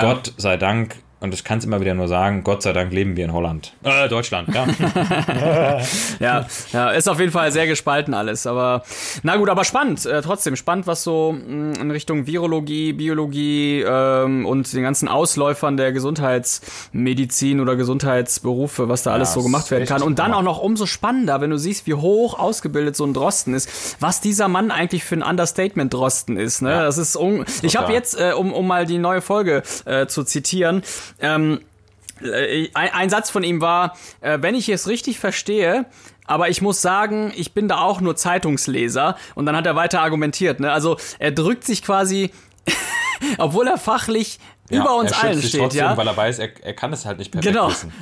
Gott sei Dank, und ich kann es immer wieder nur sagen, Gott sei Dank leben wir in Holland. Äh, Deutschland, ja. Ja, ja, ist auf jeden Fall sehr gespalten alles. Aber na gut, aber spannend. Äh, trotzdem spannend, was so mh, in Richtung Virologie, Biologie ähm, und den ganzen Ausläufern der Gesundheitsmedizin oder Gesundheitsberufe, was da alles Ja, so gemacht werden kann. Und dann auch noch umso spannender, wenn du siehst, wie hoch ausgebildet so ein Drosten ist, was dieser Mann eigentlich für ein Understatement Drosten ist. Ne? Das ist un ich habe jetzt, äh, um, um mal die neue Folge äh, zu zitieren, ähm, äh, ein, ein Satz von ihm war, äh, wenn ich es richtig verstehe, aber ich muss sagen, ich bin da auch nur Zeitungsleser. Und dann hat er weiter argumentiert. Ne? Also er drückt sich quasi, obwohl er fachlich über uns er allen sich steht, trotzdem, ja, weil er weiß, er, er kann es halt nicht perfekt Genau. wissen.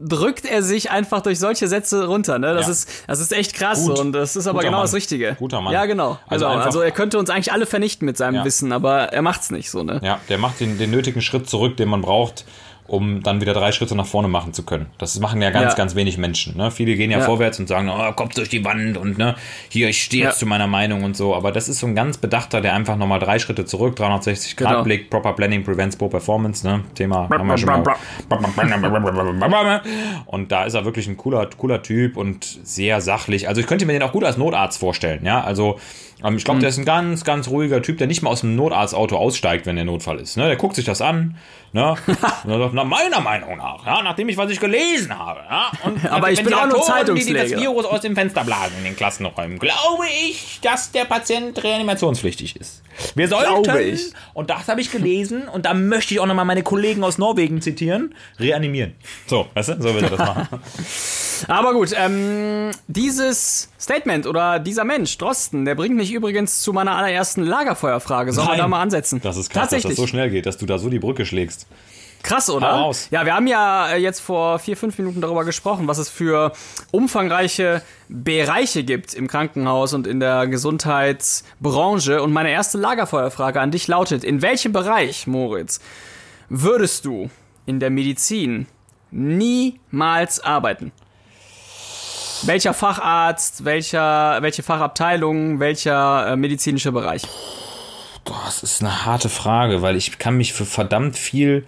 Drückt er sich einfach durch solche Sätze runter. Ne? Das, Ja. ist, das ist echt krass Gut. und das ist aber Guter genau Mann. das Richtige. Guter Mann. Ja, genau. Also genau. also er könnte uns eigentlich alle vernichten mit seinem Ja. Wissen, aber er macht's nicht so. Ne? Ja, der macht den, den nötigen Schritt zurück, den man braucht, um dann wieder drei Schritte nach vorne machen zu können. Das machen ja ganz, Ja. ganz wenig Menschen. Ne? Viele gehen ja, Ja. vorwärts und sagen, oh, Kopf durch die Wand und ne, hier, ich stehe jetzt Ja. zu meiner Meinung und so. Aber das ist so ein ganz bedachter, der einfach nochmal drei Schritte zurück, 360 Grad Genau. Blick, Proper Planning prevents Poor Performance, ne? Thema haben wir schon mal. Und da ist er wirklich ein cooler, cooler Typ und sehr sachlich. Also ich könnte mir den auch gut als Notarzt vorstellen, ja. Also ähm, ich glaube, der ist ein ganz, ganz ruhiger Typ, der nicht mal aus dem Notarztauto aussteigt, wenn der Notfall ist. Ne? Der guckt sich das an, ne? Und er sagt, na, meiner Meinung nach, ja, nachdem ich was ich gelesen habe, ja, und Aber ich bin auch nur Ventilatoren, die, die das Zeitungsleger. Virus aus dem Fenster blasen in den Klassenräumen, glaube ich, dass der Patient reanimationspflichtig ist. Wir sollten, und das habe ich gelesen, und da möchte ich auch nochmal meine Kollegen aus Norwegen zitieren, reanimieren. So, weißt du, so will er das machen. Aber gut, ähm, dieses Statement oder dieser Mensch, Drosten, der bringt mich übrigens zu meiner allerersten Lagerfeuerfrage. Sollen wir da mal ansetzen? Das ist krass, dass das so schnell geht, dass du da so die Brücke schlägst. Krass, oder? Ja, wir haben ja äh, jetzt vor vier, fünf Minuten darüber gesprochen, was es für umfangreiche Bereiche gibt im Krankenhaus und in der Gesundheitsbranche. Und meine erste Lagerfeuerfrage an dich lautet, in welchem Bereich, Moritz, würdest du in der Medizin niemals arbeiten? Welcher Facharzt, welcher, welche Fachabteilung, welcher äh, medizinische Bereich? Das ist eine harte Frage, weil ich kann mich für verdammt viel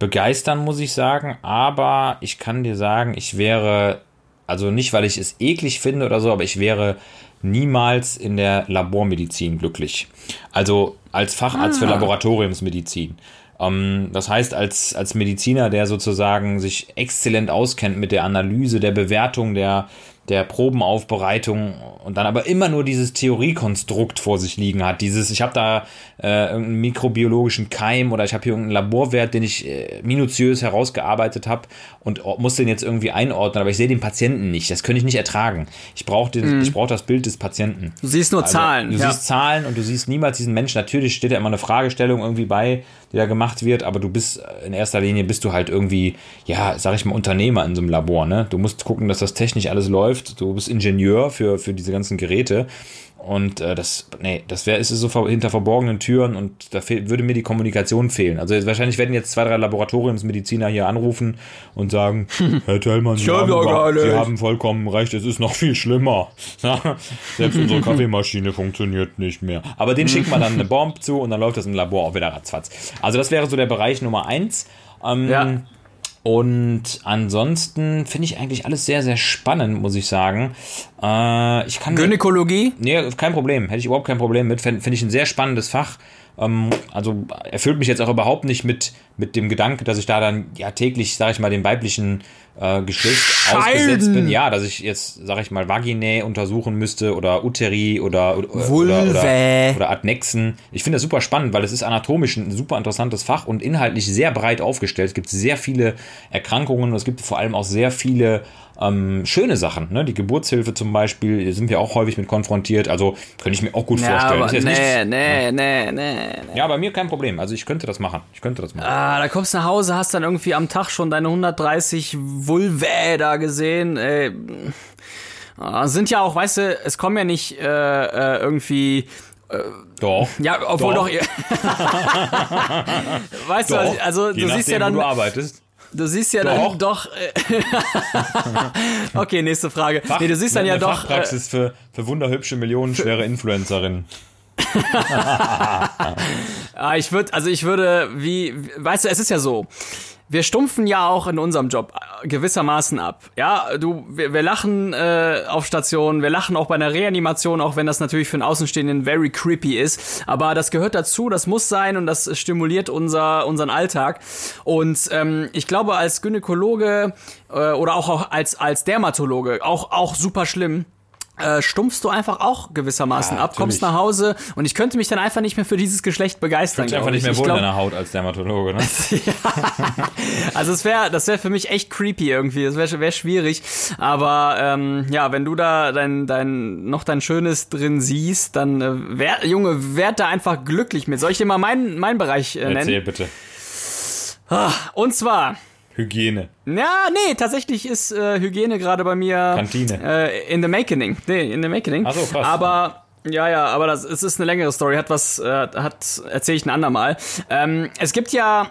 begeistern, muss ich sagen. Aber ich kann dir sagen, ich wäre, also nicht, weil ich es eklig finde oder so, aber ich wäre niemals in der Labormedizin glücklich. Also als Facharzt für Laboratoriumsmedizin. Ähm, das heißt, als, als Mediziner, der sozusagen sich exzellent auskennt mit der Analyse, der Bewertung der, der Probenaufbereitung und dann aber immer nur dieses Theoriekonstrukt vor sich liegen hat. Dieses, ich habe da äh, irgendeinen mikrobiologischen Keim oder ich habe hier irgendeinen Laborwert, den ich äh, minutiös herausgearbeitet habe und muss den jetzt irgendwie einordnen, aber ich sehe den Patienten nicht. Das könnte ich nicht ertragen. Ich brauche ich brauch das Bild des Patienten. Du siehst nur Also, Zahlen. Du ja. siehst Zahlen und du siehst niemals diesen Menschen. Natürlich steht da immer eine Fragestellung irgendwie bei, die da gemacht wird, aber du bist äh, in erster Linie bist du halt irgendwie, ja, sag ich mal, Unternehmer in so einem Labor, ne? Du musst gucken, dass das technisch alles läuft. Du bist Ingenieur für, für diese ganzen Geräte. Und äh, das, nee, das wäre, ist es so ver- hinter verborgenen Türen und da würde mir die Kommunikation fehlen. Also wahrscheinlich werden jetzt zwei, drei Laboratoriumsmediziner hier anrufen und sagen, Herr Tellmann, Sie hab haben, Sie haben vollkommen recht, es ist noch viel schlimmer. Selbst unsere Kaffeemaschine funktioniert nicht mehr. Aber den schickt man dann eine Bombe zu und dann läuft das im Labor auch wieder ratzfatz. Also das wäre so der Bereich Nummer eins. Ähm, Ja. Und ansonsten finde ich eigentlich alles sehr, sehr spannend, muss ich sagen. Äh, ich kann Gynäkologie? Nee, kein Problem. Hätte ich überhaupt kein Problem mit. Finde find ich ein sehr spannendes Fach. Ähm, also erfüllt mich jetzt auch überhaupt nicht mit, mit dem Gedanke, dass ich da dann ja täglich, sage ich mal, dem weiblichen äh, Geschlecht ausgesetzt bin. Ja, dass ich jetzt, sage ich mal, Vaginae untersuchen müsste oder Uteri oder, oder, oder, oder, oder Adnexen. Ich finde das super spannend, weil es ist anatomisch ein super interessantes Fach und inhaltlich sehr breit aufgestellt. Es gibt sehr viele Erkrankungen und es gibt vor allem auch sehr viele ähm, schöne Sachen. Ne? Die Geburtshilfe zum Beispiel, sind wir auch häufig mit konfrontiert. Also könnte ich mir auch gut Ja, vorstellen. aber nee, nichts- nee, nee, nee, nee. ja, bei mir kein Problem. Also ich könnte das machen. Ich könnte das machen. Ah, da kommst du nach Hause, hast dann irgendwie am Tag schon deine 130 Vulvae da gesehen. Ey. Ah, Sind ja auch, weißt du, es kommen ja nicht äh, äh, irgendwie Doch. Ja, obwohl Doch. doch. weißt du, Doch. also Je du siehst ja dann, wo du arbeitest. du siehst ja Doch. dann doch. Äh, okay, nächste Frage. Fach- nee, du siehst dann ja doch. Äh, Fachpraxis für, für wunderhübsche, millionenschwere Influencerinnen. Ah, ich würde, also ich würde, wie- weißt du, es ist ja so. Wir stumpfen ja auch in unserem Job äh, gewissermaßen ab. Ja, du, wir, wir lachen äh, auf Stationen, wir lachen auch bei einer Reanimation, auch wenn das natürlich für einen Außenstehenden very creepy ist. Aber das gehört dazu, das muss sein und das stimuliert unser, unseren Alltag. Und ähm, ich glaube, als Gynäkologe äh, oder auch, auch als, als Dermatologe, auch, auch super schlimm, äh, stumpfst du einfach auch gewissermaßen Ja, ab, kommst nach. Hause und ich könnte mich dann einfach nicht mehr für dieses Geschlecht begeistern. Ich einfach glaub nicht mehr ich. wohl ich in glaub, deiner Haut als Dermatologe, ne? also es wäre, das wäre für mich echt creepy irgendwie. Das wäre wär schwierig. Aber ähm, ja, wenn du da dein, dein noch dein Schönes drin siehst, dann äh, wär, Junge, werd da einfach glücklich mit. Soll ich dir mal meinen meinen Bereich äh, Erzähl nennen? bitte. Und zwar Hygiene. ja, nee, tatsächlich ist äh, Hygiene gerade bei mir Kantine. äh, in the making. Nee, in the making. Ach so, krass. Aber ja, ja, aber das es ist eine längere Story, hat was äh, hat erzähle ich ein andermal. Ähm, es gibt ja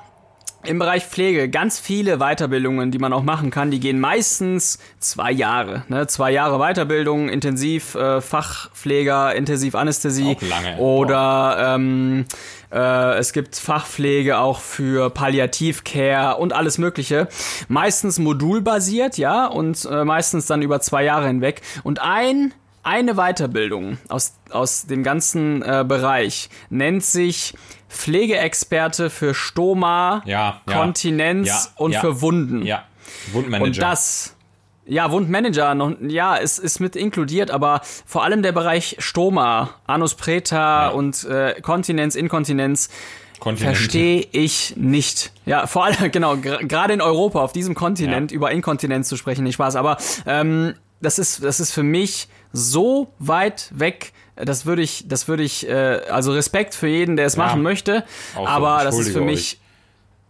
im Bereich Pflege ganz viele Weiterbildungen, die man auch machen kann. Die gehen meistens zwei Jahre. Ne? Zwei Jahre Weiterbildung, intensiv äh, Fachpfleger, intensiv Anästhesie. Auch lange. Oder ähm, äh, es gibt Fachpflege auch für Palliativcare und alles Mögliche. Meistens modulbasiert, ja, und äh, meistens dann über zwei Jahre hinweg. Und ein eine Weiterbildung aus, aus dem ganzen äh, Bereich nennt sich Pflegeexperte für Stoma, Ja. Kontinenz Ja, und ja. für Wunden. Ja. Wundmanager. Und das, ja, Wundmanager, noch, ja, ist, ist mit inkludiert, aber vor allem der Bereich Stoma, Anus Preta und äh, Kontinenz, Inkontinenz, verstehe ich nicht. Ja, vor allem, genau, gerade in Europa, auf diesem Kontinent, über Inkontinenz zu sprechen, nicht Spaß, aber ähm, das ist, das ist für mich so weit weg, das würde ich, das würde ich, äh, also Respekt für jeden, der es machen möchte, aber das ist für mich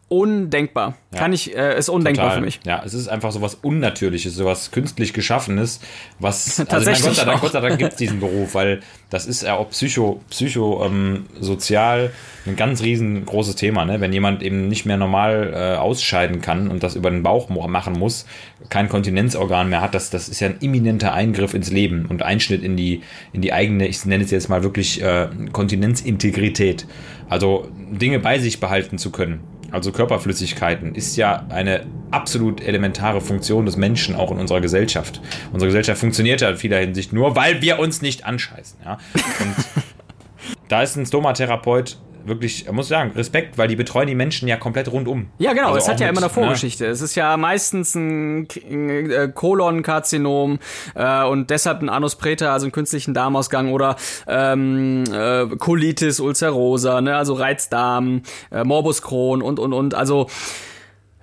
undenkbar. Kann ich, äh, ist undenkbar Total. für mich. Ja, es ist einfach sowas Unnatürliches, sowas künstlich Geschaffenes, was. Also Tatsächlich Gott sei Dank, auch. Gott sei Dank gibt es diesen Beruf, weil das ist ja auch psycho, psycho ähm, sozial ein ganz riesengroßes Thema, ne? Wenn jemand eben nicht mehr normal äh, ausscheiden kann und das über den Bauch machen muss, kein Kontinenzorgan mehr hat, das, das ist ja ein imminenter Eingriff ins Leben und Einschnitt in die, in die eigene, ich nenne es jetzt mal wirklich äh, Kontinenzintegrität. Also Dinge bei sich behalten zu können also Körperflüssigkeiten, ist ja eine absolut elementare Funktion des Menschen auch in unserer Gesellschaft. Unsere Gesellschaft funktioniert ja in vieler Hinsicht nur, weil wir uns nicht anscheißen. Ja? Und da ist ein Stomatherapeut wirklich, ich muss sagen, Respekt, weil die betreuen die Menschen ja komplett rundum. Ja, genau, Also es hat ja mit, immer eine ne? Vorgeschichte. Es ist ja meistens ein, ein äh, Kolonkarzinom äh, und deshalb ein Anus Preta, also einen künstlichen Darmausgang oder ähm, äh, Colitis ulcerosa, ne, also Reizdarm, äh, Morbus Crohn und und und. Also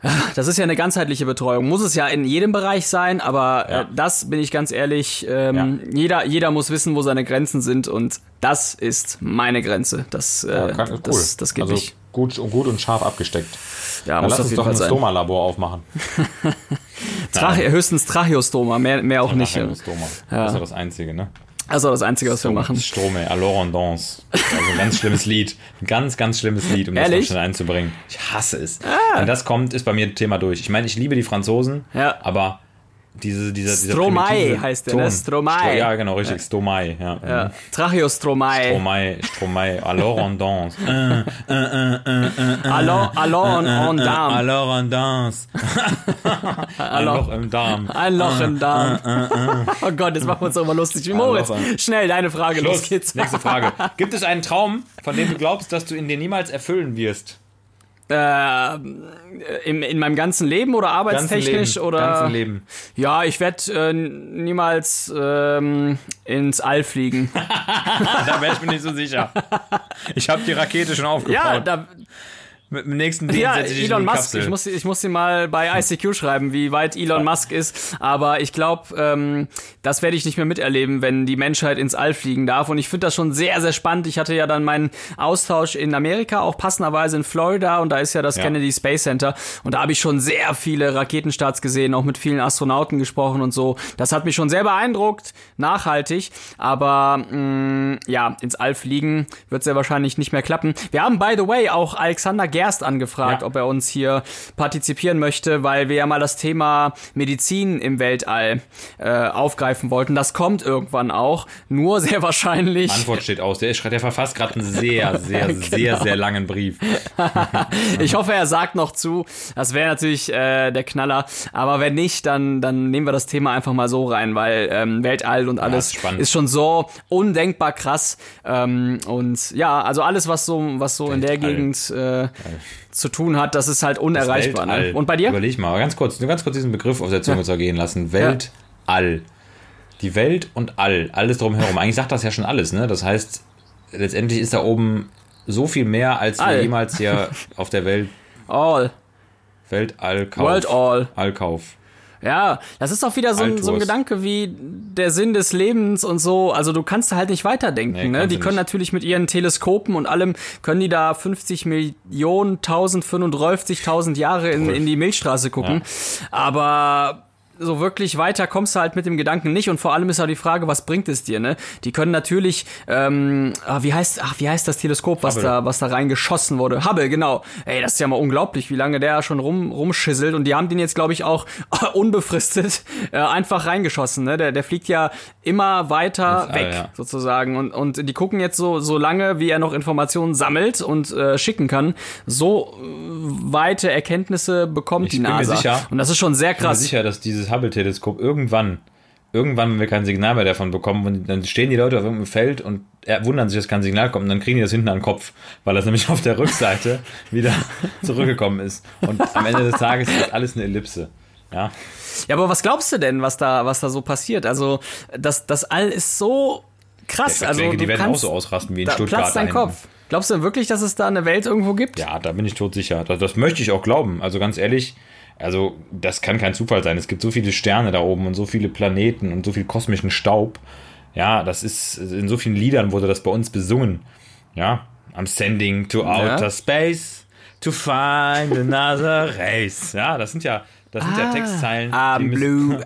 das ist ja eine ganzheitliche Betreuung. Muss es ja in jedem Bereich sein, aber Ja. äh, das bin ich ganz ehrlich, ähm, jeder, jeder muss wissen, wo seine Grenzen sind und das ist meine Grenze. Das, äh, Ja, cool. das, das geht also nicht. Gut, gut und scharf abgesteckt. Ja, Dann muss lass uns doch ein. Stoma-Labor aufmachen. Trache, höchstens Tracheostoma, mehr, mehr auch nicht. Nachher Stoma. Das ist ja das Einzige, ne? Also das Einzige, was wir machen. Strome, Alors on danse. Also ein ganz schlimmes Lied. Ein ganz, ganz schlimmes Lied, um das Ehrlich? noch schnell einzubringen. Ich hasse es. Wenn das kommt, ist bei mir Thema durch. Ich meine, ich liebe die Franzosen, Ja. aber diese, dieser, dieser Stromae heißt der, ne? Ton. Stromae. Stro- Ja, genau, richtig. Stromae, ja. Ja. Tracheostromai. Stromae, Stromae, alors on danse. Allons, allons en Darm. Alors on danse. Ein Loch- im Darm. Ein Loch im Darm. Oh Gott, jetzt machen wir uns doch mal lustig. Wie Moritz, schnell, deine Frage, los Schluss. geht's. Nächste Frage. Gibt es einen Traum, von dem du glaubst, dass du ihn dir niemals erfüllen wirst? Äh, in, in meinem ganzen Leben oder Ganzen arbeitstechnisch Leben. oder? Ganzen Leben. Ja, ich werde äh, niemals ähm, ins All fliegen. Da wäre ich mir nicht so sicher. Ich habe die Rakete schon aufgebaut. ja, da, Mit dem nächsten Dienst ja, setze ich Elon Musk. Kapsel. Ich muss, ich muss dir mal bei ICQ schreiben, wie weit Elon Musk ist. Aber ich glaube, ähm, das werde ich nicht mehr miterleben, wenn die Menschheit ins All fliegen darf. Und ich finde das schon sehr, sehr spannend. Ich hatte ja dann meinen Austausch in Amerika, auch passenderweise in Florida. Und da ist ja das Ja. Kennedy Space Center. Und da habe ich schon sehr viele Raketenstarts gesehen, auch mit vielen Astronauten gesprochen und so. Das hat mich schon sehr beeindruckt, nachhaltig. Aber mh, ja, ins All fliegen wird sehr wahrscheinlich nicht mehr klappen. Wir haben, by the way, auch Alexander Gerst angefragt, Ja. ob er uns hier partizipieren möchte, weil wir ja mal das Thema Medizin im Weltall äh, aufgreifen wollten. Das kommt irgendwann auch, nur sehr wahrscheinlich. Antwort steht aus. Der, ist, der verfasst gerade einen sehr, sehr, sehr, sehr langen Brief. Ich hoffe, er sagt noch zu. Das wäre natürlich äh, der Knaller. Aber wenn nicht, dann, dann nehmen wir das Thema einfach mal so rein, weil ähm, Weltall und alles ist spannend. ist schon so undenkbar krass. Ähm, und ja, also alles, was so, was so in der. Gegend äh, zu tun hat, das ist halt unerreichbar. Ne? Und bei dir? Überleg mal, ganz kurz, nur ganz kurz diesen Begriff auf der Zunge zergehen lassen. Weltall. Die Welt und All, alles drumherum. Eigentlich sagt das ja schon alles, ne? Das heißt, letztendlich ist da oben so viel mehr, als wir All. jemals hier auf der Welt, All. Weltallkauf. World All. Allkauf. Ja, das ist auch wieder so ein, so ein. Gedanke wie der Sinn des Lebens und so. Also du kannst da halt nicht weiterdenken. Nee, ne? Die können nicht. natürlich mit ihren Teleskopen und allem, können die da 50 Millionen, 1035.000 Jahre in, in die Milchstraße gucken. Aber so wirklich weiter kommst du halt mit dem Gedanken nicht und vor allem ist auch die Frage, was bringt es dir, ne? Die können natürlich, ähm, ah, wie heißt, ach, wie heißt das Teleskop, was Hubble. da, was da reingeschossen wurde? Hubble, genau. Ey, das ist ja mal unglaublich, wie lange der schon rum, rumschisselt und die haben den jetzt, glaube ich, auch unbefristet äh, einfach reingeschossen, ne? Der, der fliegt ja immer weiter Ins All, weg, ja. sozusagen und, und die gucken jetzt so, so lange, wie er noch Informationen sammelt und äh, schicken kann, so äh, weite Erkenntnisse bekommt Ich die NASA. sicher- und das ist schon sehr Ich bin mir krass. sicher, dass dieses Hubble-Teleskop irgendwann, irgendwann, wenn wir kein Signal mehr davon bekommen, und dann stehen die Leute auf irgendeinem Feld und äh, wundern sich, dass kein Signal kommt, und dann kriegen die das hinten an den Kopf, weil das nämlich auf der Rückseite wieder zurückgekommen ist. Und am Ende des Tages ist alles eine Ellipse. Ja, Ja, aber was glaubst du denn, was da, was da so passiert? Also, das, das All ist so krass. ich also, denke, die du werden auch so ausrasten wie in da Stuttgart. platzt dein Kopf. Glaubst du denn wirklich, dass es da eine Welt irgendwo gibt? Ja, da bin ich todsicher. Das, das möchte ich auch glauben. Also ganz ehrlich, also das kann kein Zufall sein. Es gibt so viele Sterne da oben und so viele Planeten und so viel kosmischen Staub. Ja, das ist, in so vielen Liedern wurde das bei uns besungen. Ja, I'm sending to outer space to find another race. Ja, das sind ja, das sind ja Textzeilen. die I'm müssen- blue.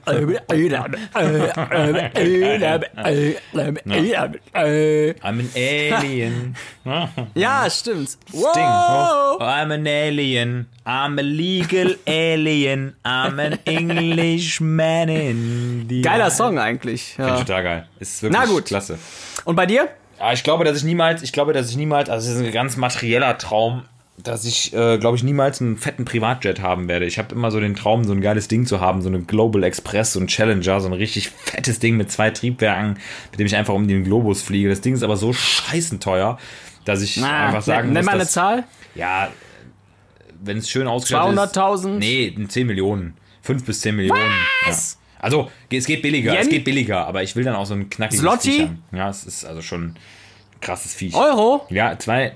I'm an alien. Ja, stimmt. Ding. Oh. I'm an alien. I'm a legal alien. I'm an Englishman in the Geiler Song eigentlich. Finde Ja. ich total geil. Ist wirklich Na gut. klasse. Und bei dir? Ja, ich glaube, dass ich niemals, ich glaube, dass ich niemals, also es ist ein ganz materieller Traum, dass ich, äh, glaube ich, niemals einen fetten Privatjet haben werde. Ich habe immer so den Traum, so ein geiles Ding zu haben, so eine Global Express, so ein Challenger, so ein richtig fettes Ding mit zwei Triebwerken, mit dem ich einfach um den Globus fliege. Das Ding ist aber so scheißen teuer, dass ich Na, einfach sagen nenn, nenn muss, mal eine dass, Zahl. ja, wenn es schön ausgestattet ist. 200.000? Nee, 10 Millionen. 5 bis 10 Millionen. Was? Ja. Also, es geht billiger, Yen? es geht billiger, aber ich will dann auch so ein knackiges haben. Ja, es ist also schon krasses Viech. Euro? Ja, zwei,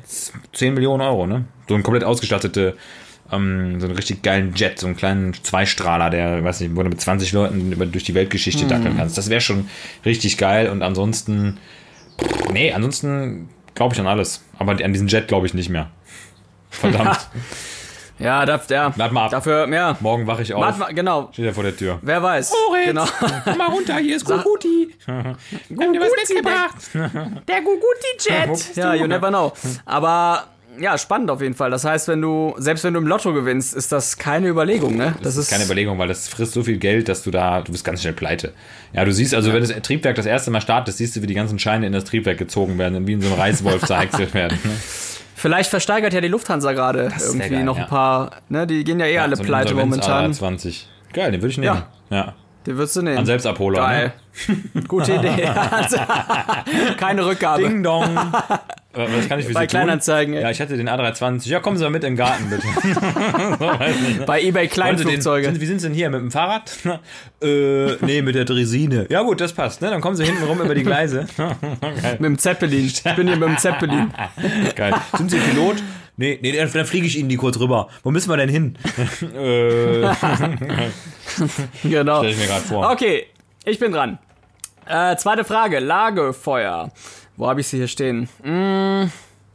10 Millionen Euro, ne? So ein komplett ausgestattete, ähm, so einen richtig geilen Jet, so einen kleinen Zweistrahler, der, weiß nicht, wo du mit 20 Leuten über, durch die Weltgeschichte dackeln kannst. Das wäre schon richtig geil und ansonsten, nee, ansonsten glaube ich an alles. Aber an diesen Jet glaube ich nicht mehr. Verdammt. Ja, da, ja. Warte mal ab. Dafür, ja. Morgen wache ich auf. Warte mal, genau. Steht er vor der Tür. Wer weiß. Genau. Komm mal runter, hier ist Guguti. Guguti, dir was mitgebracht. Der Guguti-Jet. Ja, you never know. Aber ja, spannend auf jeden Fall. Das heißt, wenn du, selbst wenn du im Lotto gewinnst, ist das keine Überlegung, ne? Das ist keine Überlegung, weil das frisst so viel Geld, dass du da, du bist ganz schnell pleite. Ja, du siehst also, wenn das Triebwerk das erste Mal startet, siehst du, wie die ganzen Scheine in das Triebwerk gezogen werden und wie in so einem Reißwolf zerhäckselt werden. Ne? Vielleicht versteigert ja die Lufthansa gerade irgendwie geil, noch ja. ein paar, ne? Die gehen ja eh alle So pleite momentan. A20. Geil, den würde ich nehmen. Ja. Die würdest du nehmen. An Selbstabholer. Geil. Gute Idee. Keine Rückgabe. Ne? Ding dong. Was kann ich für Bei Sie tun? Kleinanzeigen, ey. Ja, ich hatte den A320. Ja, kommen Sie mal mit in den Garten, bitte. Bei eBay Sie den, Kleinflugzeuge. sind, wie sind Sie denn hier? Mit dem Fahrrad? äh, nee, mit der Dresine. Ja gut, das passt. Ne? Dann kommen Sie hinten rum über die Gleise. Mit dem Zeppelin. Ich bin hier mit dem Zeppelin. Geil. Sind Sie Pilot? Nee, nee, dann, dann fliege ich Ihnen die kurz rüber. Wo müssen wir denn hin? äh, Genau. stell ich mir gerade vor. Okay, ich bin dran. Äh, zweite Frage. Lagefeuer. Wo habe ich sie hier stehen? Mm,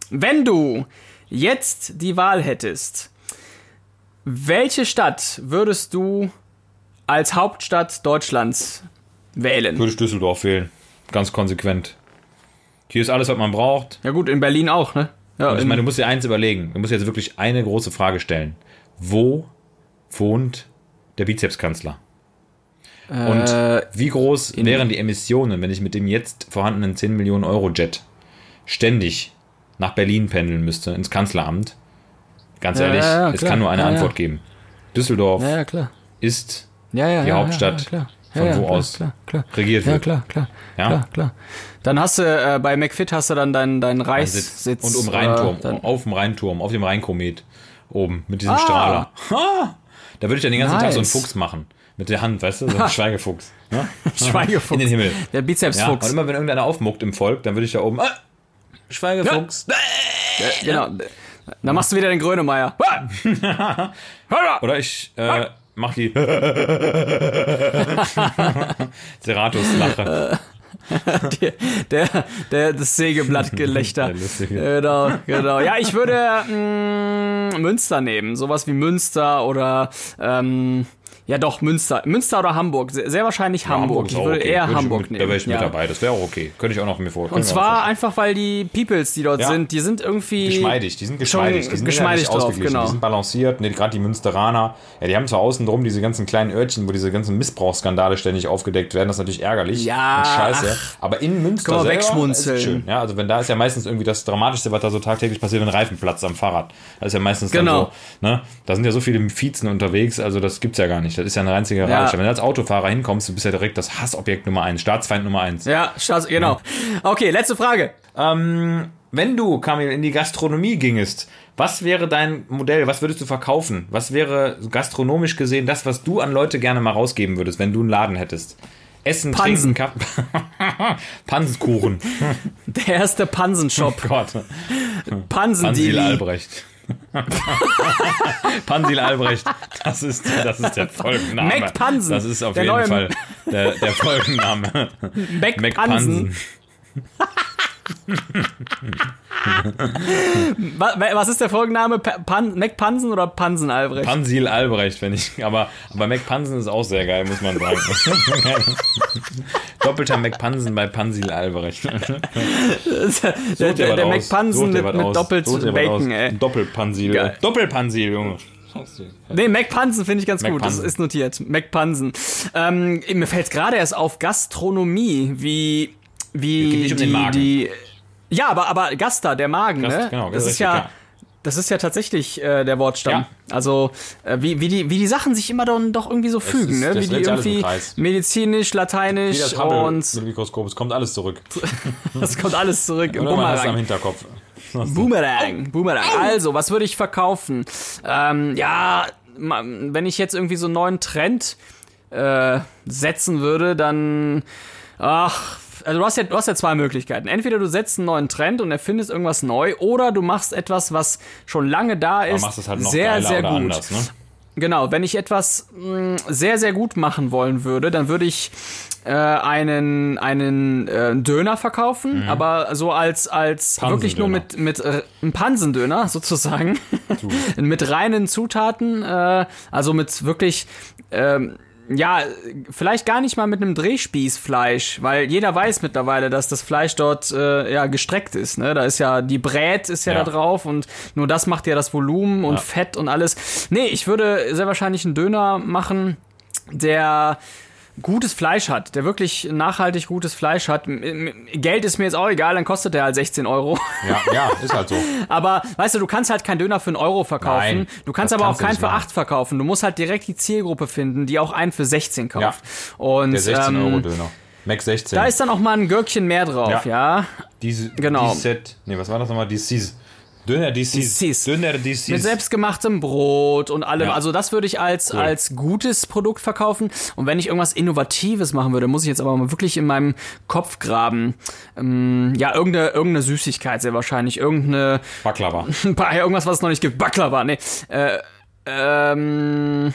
wenn du jetzt die Wahl hättest, welche Stadt würdest du als Hauptstadt Deutschlands wählen? Würde ich Düsseldorf wählen. Ganz konsequent. Hier ist alles, was man braucht. Ja gut, in Berlin auch, ne? Ja, Und ich in- meine, du musst dir eins überlegen. Du musst jetzt wirklich eine große Frage stellen. Wo wohnt der Bizepskanzler? Und Äh, wie groß wären die Emissionen, wenn ich mit dem jetzt vorhandenen 10 Millionen Euro Jet ständig nach Berlin pendeln müsste, ins Kanzleramt? Ganz Ja, ehrlich, ja, ja, es klar. kann nur eine Ja, ja. Antwort geben. Düsseldorf ja, ja, klar. ist Ja, ja, die ja, Hauptstadt, ja, klar. von ja, ja, wo klar, aus klar, klar. regiert Ja, wird. klar, klar. Ja? Klar, klar. Dann hast du äh, bei McFit hast du dann deinen deinen Sitz. Reichssitz. Und um äh, Rheinturm, dann- auf dem Rheinturm, auf dem Rheinkomet oben mit diesem Ah. Strahler. Ha! Da würde ich dann den ganzen Tag so einen Nice. Fuchs machen. Mit der Hand, weißt du? So ein Schweigefuchs. Ne? Schweigefuchs. In den Himmel. Der Ja, und Bizepsfuchs. immer wenn irgendeiner aufmuckt im Volk, dann würde ich da oben. Ah, Schweigefuchs. genau. Dann machst du wieder den Grönemeyer. Oder ich äh, mach die Seratus-Lache. der, der, das Sägeblattgelächter. Der genau, genau. Ja, ich würde mh, Münster nehmen. Sowas wie Münster oder ähm, ja doch, Münster. Münster oder Hamburg. Sehr, sehr wahrscheinlich Hamburg. ist Ich würde okay. eher Würde Hamburg mit, nehmen. Da wäre ich mit ja. dabei. Das wäre auch okay. Könnte ich auch noch mir vor. Und zwar einfach, weil die Peoples, die dort Ja. sind, die sind irgendwie geschmeidig, die sind geschmeidig, die sind geschmeidig ja drauf, ausgeglichen, genau. die sind balanciert, ne, gerade die Münsteraner, ja, die haben zwar außen drum diese ganzen kleinen Örtchen, wo diese ganzen Missbrauchsskandale ständig aufgedeckt werden, das ist natürlich ärgerlich Ja, und scheiße, aber in Münster Kann man selber wegschmunzeln. ist es schön, ja, also wenn da ist ja meistens irgendwie das Dramatischste, was da so tagtäglich passiert, wenn ein Reifen platzt am Fahrrad, das ist ja meistens Genau. dann so, ne, da sind ja so viele Vizen unterwegs, also das gibt's ja gar nicht, das ist ja eine reinzige Ja. Rage, wenn du als Autofahrer hinkommst, du bist ja direkt das Hassobjekt Nummer eins, Staatsfeind Nummer eins. Ja, Staats, genau. Okay, letzte Frage. Ähm, wenn du, Kamil, in die Gastronomie gingest, was wäre dein Modell? Was würdest du verkaufen? Was wäre gastronomisch gesehen das, was du an Leute gerne mal rausgeben würdest, wenn du einen Laden hättest? Essen, Pansen. trinken, Pansenkuchen. Der erste Pansenshop. Gott. Pansil Pansendili. Albrecht. Pansil Albrecht. Das ist, das ist der Folgenname. Mac Pansen. Das ist auf jeden Fall der, der Folgenname. Mac Mac Pansen. Pansen. Wa- wa- Was ist der Folgenname? Pa- Pan Mac Pansen oder Pansen Albrecht? Pansil Albrecht, wenn ich. Aber, aber McPansen ist auch sehr geil, muss man sagen. Doppelter McPansen bei Pansil Albrecht. der der, der. Mac Pansen mit, mit doppelt Bacon, ey. Doppelpansil. Geil. Doppelpansil, Junge. Nee, Mac Pansen finde ich ganz gut. Das Pansen. ist notiert. Mac Pansen. Ähm, mir fällt gerade erst auf Gastronomie, wie, wie nicht um die, die. Ja, aber, aber Gasta, der Magen, Gast, ne? genau, das ist richtig, ja. ja. Das ist ja tatsächlich äh, der Wortstamm. Ja. Also, äh, wie, wie, die, wie die Sachen sich immer dann doch irgendwie so fügen, ist- ne? Wie die irgendwie medizinisch, Wie lateinisch das Hubble und mit Mikroskop, es kommt alles zurück. das kommt alles zurück im hast am Bumerang. Hinterkopf. Boomerang, Boomerang. Also, was würde ich verkaufen? Ähm, ja, wenn ich jetzt irgendwie so einen neuen Trend äh, setzen würde, dann. Ach, also du hast, ja, du hast ja zwei Möglichkeiten. Entweder du setzt einen neuen Trend und erfindest irgendwas neu, oder du machst etwas, was schon lange da ist, machst es halt noch sehr, sehr gut. anders, ne? Genau, wenn ich etwas mh, sehr, sehr gut machen wollen würde, dann würde ich äh, einen, einen äh, Döner verkaufen, aber so als, als wirklich nur mit, mit äh, einem Pansendöner sozusagen. mit reinen Zutaten, äh, also mit wirklich. Ähm, ja, vielleicht gar nicht mal mit einem Drehspießfleisch, weil jeder weiß mittlerweile, dass das Fleisch dort äh, ja gestreckt ist. Ne? Da ist ja die Brät ist ja, Ja. da drauf und nur das macht ja das Volumen und Fett und alles. Nee, ich würde sehr wahrscheinlich einen Döner machen, der gutes Fleisch hat, der wirklich nachhaltig gutes Fleisch hat. Geld ist mir jetzt auch egal, dann kostet der halt 16 Euro. Ja, ja, ist halt so. Aber weißt du, du kannst halt keinen Döner für einen Euro verkaufen. Nein, du kannst aber kannst auch keinen für machen. 8 verkaufen. Du musst halt direkt die Zielgruppe finden, die auch einen für 16 kauft. Und Der 16 ähm, Euro Döner. Mac 16. da ist dann auch mal ein Gürkchen mehr drauf, ja. Ja. Diese, Genau. Die Set. Nee, was war das nochmal? Die Sis. Döner. Sis. Döner Sis. Mit selbstgemachtem Brot und allem. Ja. Also das würde ich als, Cool. als gutes Produkt verkaufen. Und wenn ich irgendwas Innovatives machen würde, muss ich jetzt aber mal wirklich in meinem Kopf graben. Ähm, ja, irgendeine, irgendeine Süßigkeit sehr wahrscheinlich. Irgendeine, Baklava. irgendwas, was es noch nicht gibt. Baklava, nee. Äh, ähm,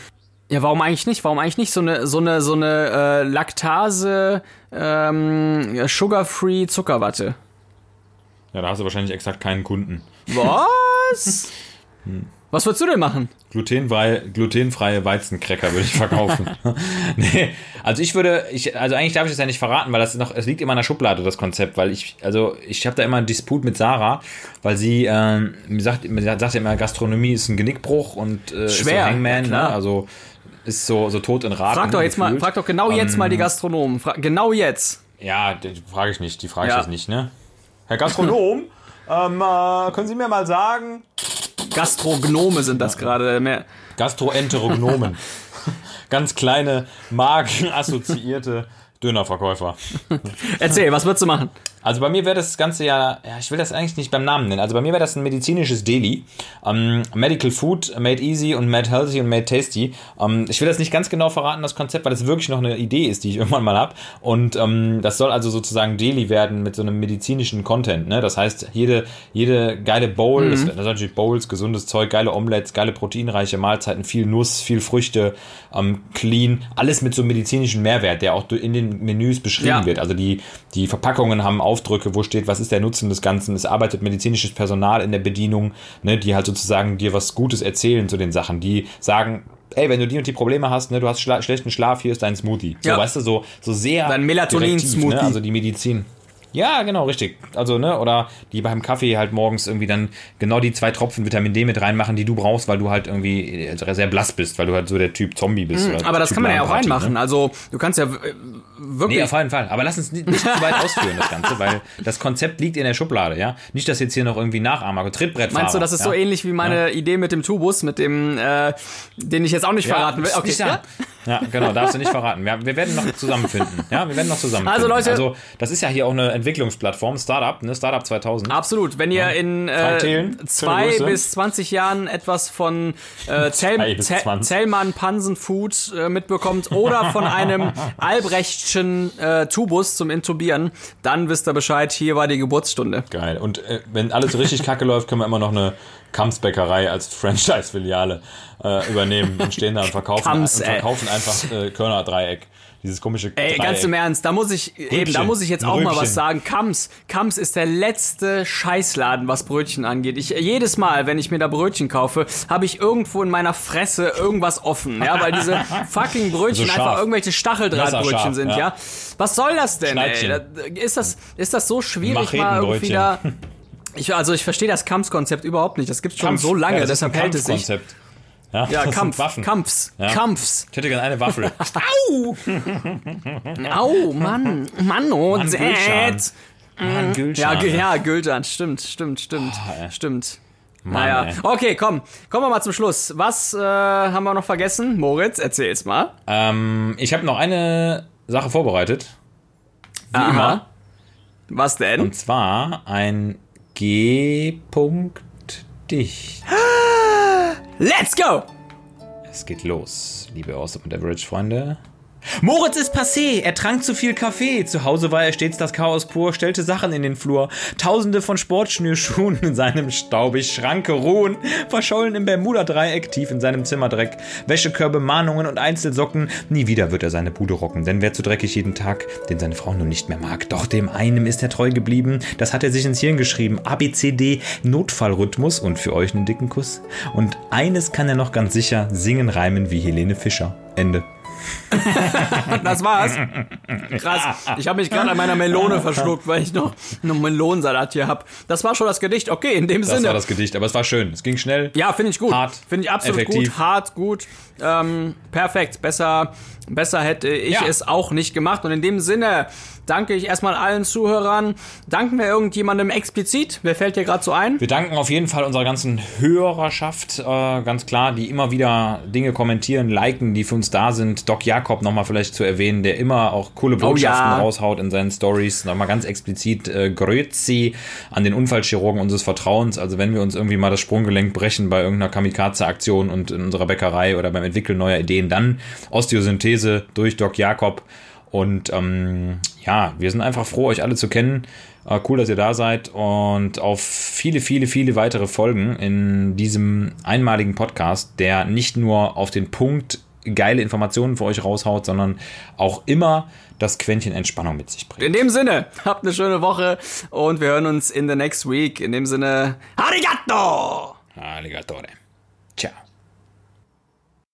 ja, warum eigentlich nicht? Warum eigentlich nicht so eine, so eine, so eine äh, Laktase, ähm, Sugar-Free Zuckerwatte? Ja, da hast du wahrscheinlich exakt keinen Kunden. Was? Was würdest du denn machen? Glutenfreie, glutenfreie Weizencracker würde ich verkaufen. nee, also ich würde, ich, also eigentlich darf ich das ja nicht verraten, weil das noch, es liegt immer in der Schublade, das Konzept, weil ich, also ich habe da immer einen Disput mit Sarah, weil sie, ähm, sagt, sagt ja immer, Gastronomie ist ein Genickbruch und äh, ist so Schwer, Hangman, ja, ne? also ist so, so tot in Raten. Frag doch jetzt mal, gefühlt. frag doch genau jetzt mal die Gastronomen. Fra genau jetzt. Ja, die frage ich nicht, die frage ich Ja. jetzt nicht, ne? Herr Gastronom, ähm, äh, können Sie mir mal sagen, Gastrognome sind das gerade. Mehr. Gastroenterognomen. Ganz kleine, magenassoziierte Dönerverkäufer. Erzähl, was würdest du machen? Also bei mir wäre das Ganze ja, ja, ich will das eigentlich nicht beim Namen nennen. Also bei mir wäre das ein medizinisches Deli. Ähm, Medical Food, Made Easy und Made Healthy und Made Tasty. Ähm, ich will das nicht ganz genau verraten, das Konzept, weil das wirklich noch eine Idee ist, die ich irgendwann mal habe. Und ähm, das soll also sozusagen Deli werden mit so einem medizinischen Content. Ne? Das heißt, jede, jede geile Bowl, das, das sind natürlich Bowls, gesundes Zeug, geile Omelettes, geile proteinreiche Mahlzeiten, viel Nuss, viel Früchte, ähm, clean, alles mit so einem medizinischen Mehrwert, der auch in den Menüs beschrieben Ja. wird. Also die, die Verpackungen haben Aufdrücke, wo steht, was ist der Nutzen des Ganzen. Es arbeitet medizinisches Personal in der Bedienung, ne, die halt sozusagen dir was Gutes erzählen zu den Sachen. Die sagen, ey, wenn du die und die Probleme hast, ne, du hast schla schlechten Schlaf, hier ist dein Smoothie. So, Ja. weißt du, so, so sehr. Dein Melatonin-Smoothie. Ne? Also die Medizin. Ja, genau, richtig. Also, ne, oder die beim Kaffee halt morgens irgendwie dann genau die zwei Tropfen Vitamin D mit reinmachen, die du brauchst, weil du halt irgendwie äh, sehr blass bist, weil du halt so der Typ Zombie bist. Mhm, Aber das Typ kann man ja auch Lahmparty, ne? reinmachen. Also, du kannst ja äh, wirklich. Nee, auf jeden Fall. Aber lass uns nicht, nicht zu weit ausführen, das Ganze, weil das Konzept liegt in der Schublade, ja. Nicht, dass jetzt hier noch irgendwie Nachahmer, Trittbrettfahrer. Meinst du, das ist ja? so ähnlich wie meine Idee mit dem Tubus, mit dem, äh, den ich jetzt auch nicht Ja, verraten will? Okay, nicht ja? ja, genau, darfst du nicht verraten. Wir, wir werden noch zusammenfinden. Ja, wir werden noch zusammenfinden. Also, Leute- also das ist ja hier auch eine Entwicklungsplattform, Startup, ne, Startup 2000. Absolut. Wenn ihr in Frank äh, Thelen, zwei bis 20 Jahren etwas von äh, Zell, bis Zell, 20. Zellmann Pansen Food äh, mitbekommt oder von einem Albrechtschen äh, Tubus zum Intubieren, dann wisst ihr Bescheid, hier war die Geburtsstunde. Geil. Und äh, wenn alles richtig kacke läuft, können wir immer noch eine Kamps-Bäckerei als Franchise-Filiale äh, übernehmen und stehen da und verkaufen, Kamps, und verkaufen einfach äh, Körner-Dreieck. Dieses komische Ey, Dreieck. ganz im Ernst, da muss ich eben, da muss ich jetzt auch mal Rübchen. was sagen. Kams, Kams ist der letzte Scheißladen, was Brötchen angeht. Ich jedes Mal, wenn ich mir da Brötchen kaufe, habe ich irgendwo in meiner Fresse irgendwas offen, ja, weil diese fucking Brötchen So einfach irgendwelche Stacheldrahtbrötchen sind, ja. ja. Was soll das denn, ey? Schneidchen. Ist das ist das so schwierig mal irgendwie da Ich, also ich verstehe das Kams-Konzept überhaupt nicht. Das gibt's schon Kampf. so lange, ja, das ist deshalb ein hält es sich. Ja, Ja, Kampf, Waffen. Kampfs, Ja. Kampfs. Ich hätte gerne eine Waffel. Au, Mann, Mann, oh, Mann, Dad. Gülschan. Mann, Ja, Gülschan. Ge- ja, Gültan, stimmt, stimmt, stimmt, ey. stimmt. Mann, naja, ey. okay, komm, kommen wir mal zum Schluss. Was äh, haben wir noch vergessen? Moritz, erzähl's mal. Ähm, ich habe noch eine Sache vorbereitet. Wie Aha. immer. Was denn? Und zwar ein G-Punkt dicht. Let's go! Es geht los, liebe Awesome und Average Freunde. Moritz ist passé, er trank zu viel Kaffee. Zu Hause war er stets das Chaos pur, stellte Sachen in den Flur. Tausende von Sportschnürschuhen in seinem staubig Schranke ruhen, verschollen im Bermuda-Dreieck tief in seinem Zimmerdreck. Wäschekörbe, Mahnungen und Einzelsocken. Nie wieder wird er seine Bude rocken, denn wer zu dreckig jeden Tag, den seine Frau nun nicht mehr mag. Doch dem einen ist er treu geblieben, das hat er sich ins Hirn geschrieben. ABCD, Notfallrhythmus und für euch einen dicken Kuss. Und eines kann er noch ganz sicher, singen, reimen wie Helene Fischer. Ende. Das war's. Krass. Ich habe mich gerade an meiner Melone verschluckt, weil ich noch einen Melonensalat hier habe. Das war schon das Gedicht. Okay, in dem Das Sinne. war das Gedicht, aber es war schön. Es ging schnell. Ja, finde ich gut. Hart, Finde ich absolut effektiv. gut. Hart, gut. Ähm, perfekt. Besser, besser hätte ich Ja. es auch nicht gemacht. Und in dem Sinne danke ich erstmal allen Zuhörern. Danken wir irgendjemandem explizit? Wer fällt dir gerade so ein? Wir danken auf jeden Fall unserer ganzen Hörerschaft, äh, ganz klar, die immer wieder Dinge kommentieren, liken, die für uns da sind. Doc Jakob nochmal vielleicht zu erwähnen, der immer auch coole Botschaften ja. raushaut in seinen Stories. Nochmal ganz explizit äh, Grüezi an den Unfallchirurgen unseres Vertrauens. Also wenn wir uns irgendwie mal das Sprunggelenk brechen bei irgendeiner Kamikaze-Aktion und in unserer Bäckerei oder beim Entwickeln neuer Ideen, dann Osteosynthese durch Doc Jakob. Und ähm, ja, wir sind einfach froh, euch alle zu kennen. Äh, cool, dass ihr da seid und auf viele, viele, viele weitere Folgen in diesem einmaligen Podcast, der nicht nur auf den Punkt geile Informationen für euch raushaut, sondern auch immer das Quäntchen Entspannung mit sich bringt. In dem Sinne, habt eine schöne Woche und wir hören uns in the next week. In dem Sinne, Arigato! Alligatore. Ciao.